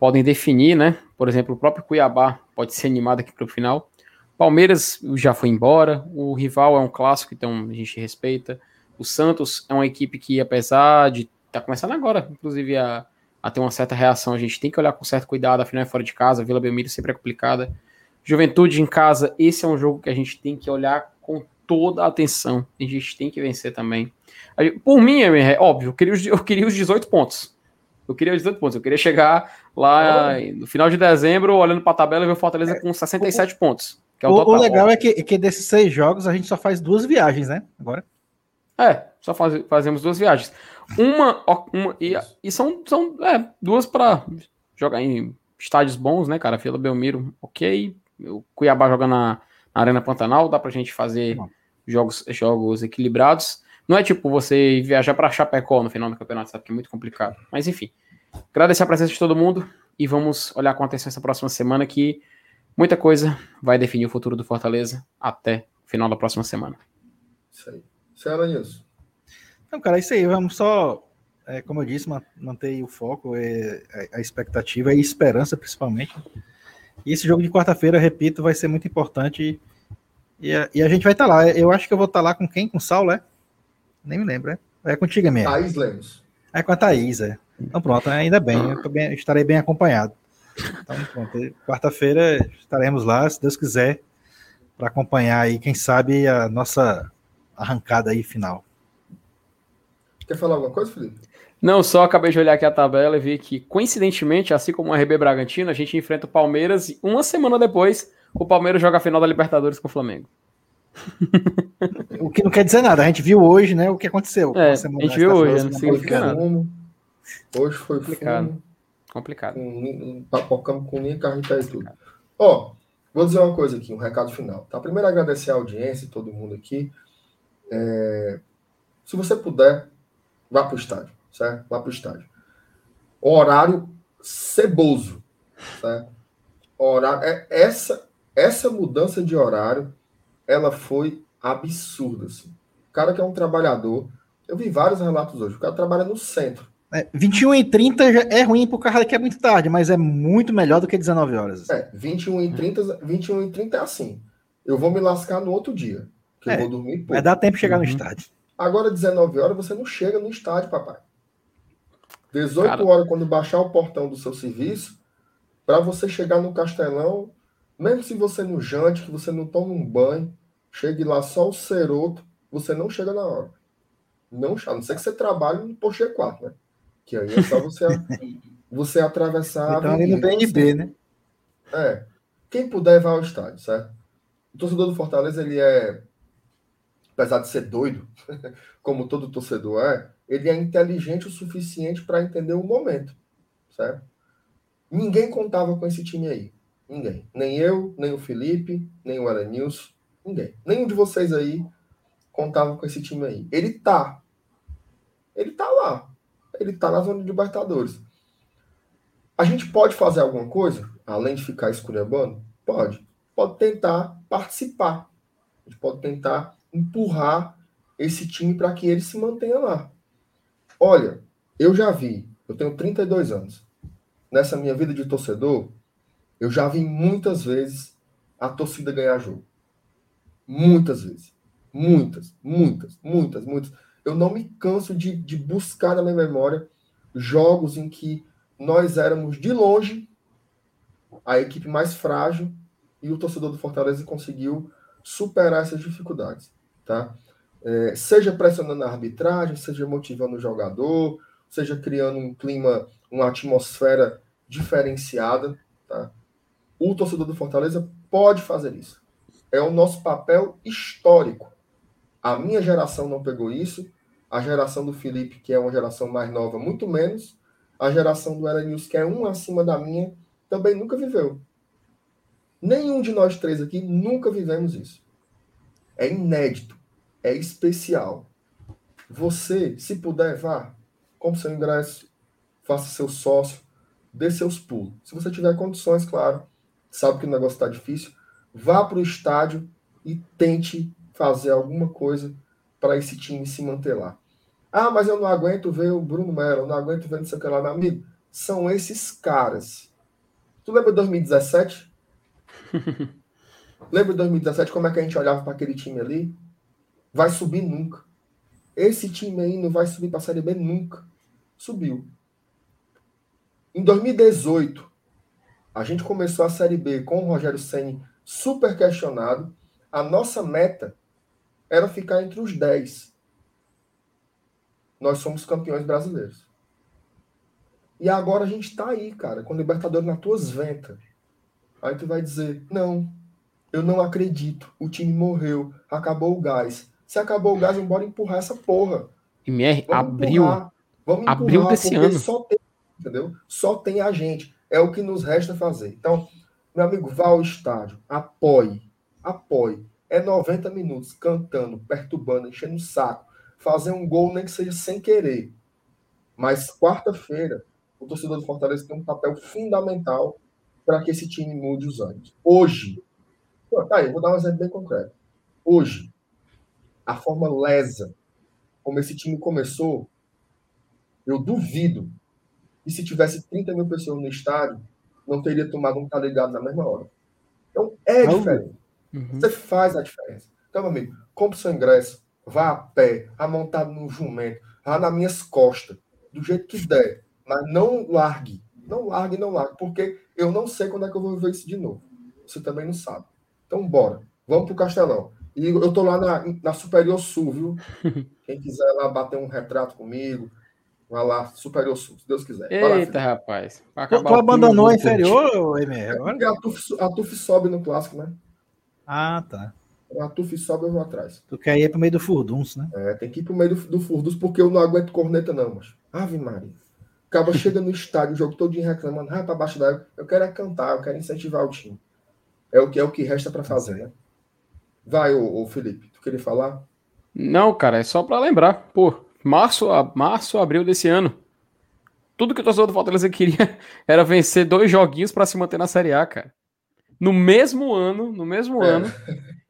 podem definir, né? Por exemplo, o próprio Cuiabá pode ser animado aqui para o final. Palmeiras já foi embora, o rival é um clássico, então a gente respeita. O Santos é uma equipe que, apesar de tá começando agora, inclusive, a, a ter uma certa reação, a gente tem que olhar com certo cuidado, afinal é fora de casa, Vila Belmiro sempre é complicada. Juventude em casa, esse é um jogo que a gente tem que olhar com toda a atenção. A gente tem que vencer também. Por mim, é óbvio, eu queria, os, eu queria os 18 pontos. Eu queria os 18 pontos. Eu queria chegar lá no final de dezembro, olhando para a tabela e ver o Fortaleza é, com 67 o, pontos. É o, o, o, legal é que, que desses seis jogos a gente só faz duas viagens, né? Agora. É, só faz, fazemos duas viagens. Uma, uma e, e são, são é, duas para jogar em estádios bons, né, cara? Fila Belmiro, ok. O Cuiabá joga na, na Arena Pantanal, dá pra gente fazer jogos, jogos equilibrados. Não é tipo você viajar para Chapecó no final do campeonato, sabe que é muito complicado. Mas enfim, agradecer a presença de todo mundo e vamos olhar com atenção essa próxima semana que muita coisa vai definir o futuro do Fortaleza até o final da próxima semana. Isso aí. Senhora Nilson. Não, cara, é isso aí. Vamos só, é, como eu disse, manter o foco, é, a expectativa e esperança, principalmente. E esse jogo de quarta-feira, repito, vai ser muito importante. E a, e a gente vai estar tá lá. Eu acho que eu vou estar tá lá com quem? Com o Saulo, é? Nem me lembro, é? É contigo mesmo. Thaís Lemos. É com a Thaís, é. Então pronto, ainda bem, bem estarei bem acompanhado. Então pronto, quarta-feira estaremos lá, se Deus quiser, para acompanhar aí, quem sabe, a nossa arrancada aí final. Quer falar alguma coisa, Felipe? Não, só acabei de olhar aqui a tabela e vi que, coincidentemente, assim como o RB Bragantino, a gente enfrenta o Palmeiras e uma semana depois o Palmeiras joga a final da Libertadores com o Flamengo. o que não quer dizer nada, a gente viu hoje, né, o que aconteceu. É, a gente viu hoje, não significa nada. Hoje foi complicado. Complicado. Com, papocamos com linha, carro e tudo. Ó, vou dizer uma coisa aqui, um recado final. Tá? Primeiro agradecer a audiência, todo mundo aqui. É, se você puder, vá para o estádio, certo? Vá para o estádio. Horário ceboso, certo? Horário, é, essa, essa mudança de horário, ela foi absurda, assim. O cara que é um trabalhador, eu vi vários relatos hoje, o cara trabalha no centro. É, 21 e 30 é ruim pro cara que é muito tarde, mas é muito melhor do que 19 horas. É, 21 e 30, 21 e 30 é assim. Eu vou me lascar no outro dia, que é, eu vou dormir pouco. Vai dar tempo de chegar uhum. no estádio. Agora, 19 horas, você não chega no estádio, papai. 18 Cara... horas, quando baixar o portão do seu serviço, para você chegar no Castelão, mesmo se você não jante, que você não toma um banho, chegue lá só o ceroto, você não chega na hora. Não, a não ser que você trabalhe no Porsche 4, né? Que aí é só você, você atravessar então, a ali no BNB, né? É. Quem puder, vai ao estádio, certo? O torcedor do Fortaleza, ele é apesar de ser doido, como todo torcedor é, ele é inteligente o suficiente para entender o momento, certo? Ninguém contava com esse time aí. Ninguém. Nem eu, nem o Felipe, nem o Elenilson, ninguém. Nenhum de vocês aí contava com esse time aí. Ele tá. Ele tá lá. Ele tá na zona de Libertadores. A gente pode fazer alguma coisa, além de ficar esculhambando? Pode. Pode tentar participar. A gente pode tentar empurrar esse time para que ele se mantenha lá. Olha, eu já vi, eu tenho 32 anos. Nessa minha vida de torcedor, eu já vi muitas vezes a torcida ganhar jogo. Muitas vezes. Muitas, muitas, muitas, muitas. Eu não me canso de, de buscar na minha memória jogos em que nós éramos de longe a equipe mais frágil e o torcedor do Fortaleza conseguiu superar essas dificuldades tá? É, seja pressionando a arbitragem, seja motivando o jogador, seja criando um clima, uma atmosfera diferenciada, tá? O torcedor do Fortaleza pode fazer isso. É o nosso papel histórico. A minha geração não pegou isso, a geração do Felipe, que é uma geração mais nova, muito menos, a geração do Elenius, que é um acima da minha, também nunca viveu. Nenhum de nós três aqui nunca vivemos isso. É inédito, é especial. Você, se puder, vá, compre seu ingresso, faça seu sócio, dê seus pulos. Se você tiver condições, claro, sabe que o negócio está difícil, vá para o estádio e tente fazer alguma coisa para esse time se manter lá. Ah, mas eu não aguento ver o Bruno Melo, eu não aguento ver não sei o que lá, meu amigo. São esses caras. Tu lembra de 2017? Lembra de 2017 como é que a gente olhava para aquele time ali? Vai subir nunca. Esse time aí não vai subir para a Série B nunca. Subiu. Em 2018, a gente começou a Série B com o Rogério Senni super questionado. A nossa meta era ficar entre os 10. Nós somos campeões brasileiros. E agora a gente está aí, cara, com o Libertadores nas tuas ventas. Aí tu vai dizer: não, eu não acredito. O time morreu, acabou o gás. Se acabou o gás, bora empurrar essa porra. MR abriu. Empurrar, vamos empurrar, abril desse ano. Só tem, entendeu? Só tem a gente. É o que nos resta fazer. Então, meu amigo, vá ao estádio, apoie, apoie. É 90 minutos cantando, perturbando, enchendo o saco, fazer um gol nem que seja sem querer. Mas quarta-feira, o torcedor do Fortaleza tem um papel fundamental para que esse time mude os anos. Hoje, tá aí, vou dar um exemplo bem concreto. Hoje, a forma lesa como esse time começou, eu duvido que se tivesse 30 mil pessoas no estádio, não teria tomado um tá ligado na mesma hora. Então, é diferente. Uhum. Você faz a diferença. Então, meu amigo, compre seu ingresso, vá a pé, amontado no jumento, vá nas minhas costas, do jeito que der. Mas não largue. Não largue, não largue, porque eu não sei quando é que eu vou ver isso de novo. Você também não sabe. Então, bora. Vamos pro Castelão. E eu tô lá na, na Superior Sul, viu? Quem quiser lá bater um retrato comigo, vai lá, Superior Sul, se Deus quiser. Eita, rapaz. Tu, abandonou a inferior? Agora? É a TUF, a TUF sobe no clássico, né? Ah, tá. A TUF sobe, eu vou atrás. Tu quer ir pro meio do Furduns, né? É, tem que ir pro meio do, do Furduns, porque eu não aguento corneta, não, mas. Ave Maria. Acaba chega no estádio, o jogo todo reclamando, ah, para baixo da água. Eu quero é cantar, eu quero incentivar o time. É o que é o que resta para fazer, né? Vai, ô, ô, Felipe, tu queria falar? Não, cara, é só para lembrar. Pô, março, março, abril desse ano. Tudo que o torcedor do Fortaleza queria era vencer dois joguinhos para se manter na Série A, cara. No mesmo ano, no mesmo é. ano,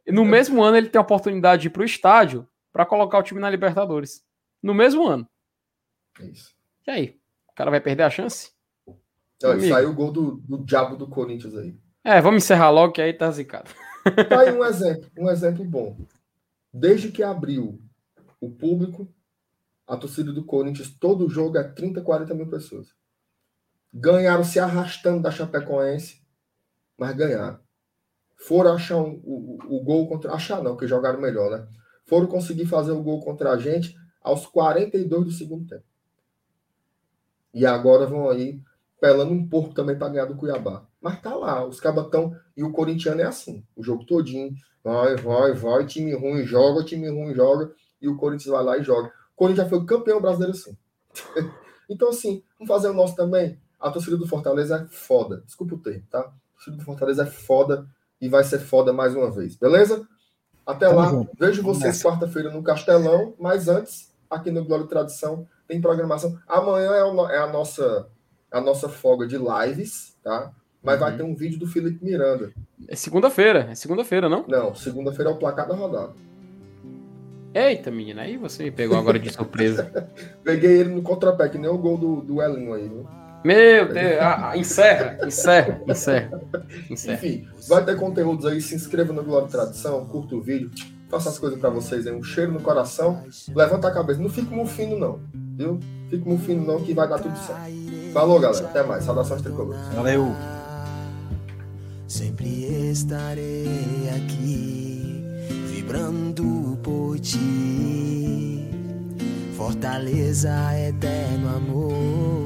no mesmo ano ele tem a oportunidade de ir pro estádio para colocar o time na Libertadores. No mesmo ano. É isso. E aí? cara vai perder a chance? Olha, saiu o gol do, do diabo do Corinthians aí. É, vamos encerrar logo que aí tá zicado. Tá aí um exemplo, um exemplo bom. Desde que abriu o público, a torcida do Corinthians, todo jogo é 30, 40 mil pessoas. Ganharam se arrastando da Chapecoense, mas ganharam. Foram achar um, o, o, gol contra. Achar não, porque jogaram melhor, né? Foram conseguir fazer o gol contra a gente aos 42 do segundo tempo. E agora vão aí pelando um pouco também para ganhar do Cuiabá. Mas tá lá, os cabatão e o corintiano é assim, o jogo todinho, vai, vai, vai, time ruim joga, time ruim joga, e o Corinthians vai lá e joga. O Corinthians já foi campeão brasileiro assim. então assim, vamos fazer o nosso também. A torcida do Fortaleza é foda, desculpa o termo, tá? A torcida do Fortaleza é foda e vai ser foda mais uma vez, beleza? Até Tamo lá, junto. vejo vocês quarta-feira no Castelão, mas antes, aqui no Glória e Tradição, tem programação. Amanhã é, o, é a nossa a nossa folga de lives, tá? Mas uhum. vai ter um vídeo do Felipe Miranda. É segunda-feira, é segunda-feira, não? Não, segunda-feira é o placar da rodada. Eita, menina, aí você pegou agora de surpresa. Peguei ele no contrapé, que nem o gol do, do Elinho aí, viu? Meu Deus, ah, ah, encerra, encerra, encerra, encerra. Enfim, vai ter conteúdos aí, se inscreva no Glória Tradição, curta o vídeo, faça as coisas para vocês aí, um cheiro no coração, levanta a cabeça, não fica mufino não, viu? Fica mufino não que vai dar tudo certo. Falou, galera, até mais, saudações tricolores. Valeu. Sempre estarei aqui, vibrando por ti. Fortaleza, eterno amor.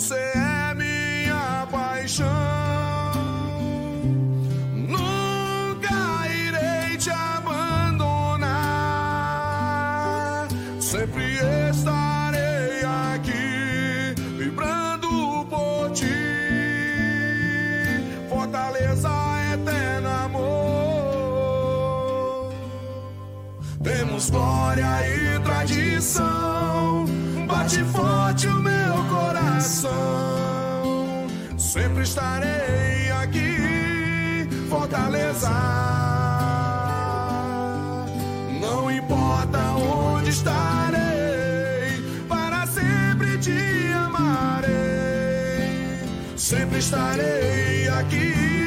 Fortaleza eterno estarei aqui,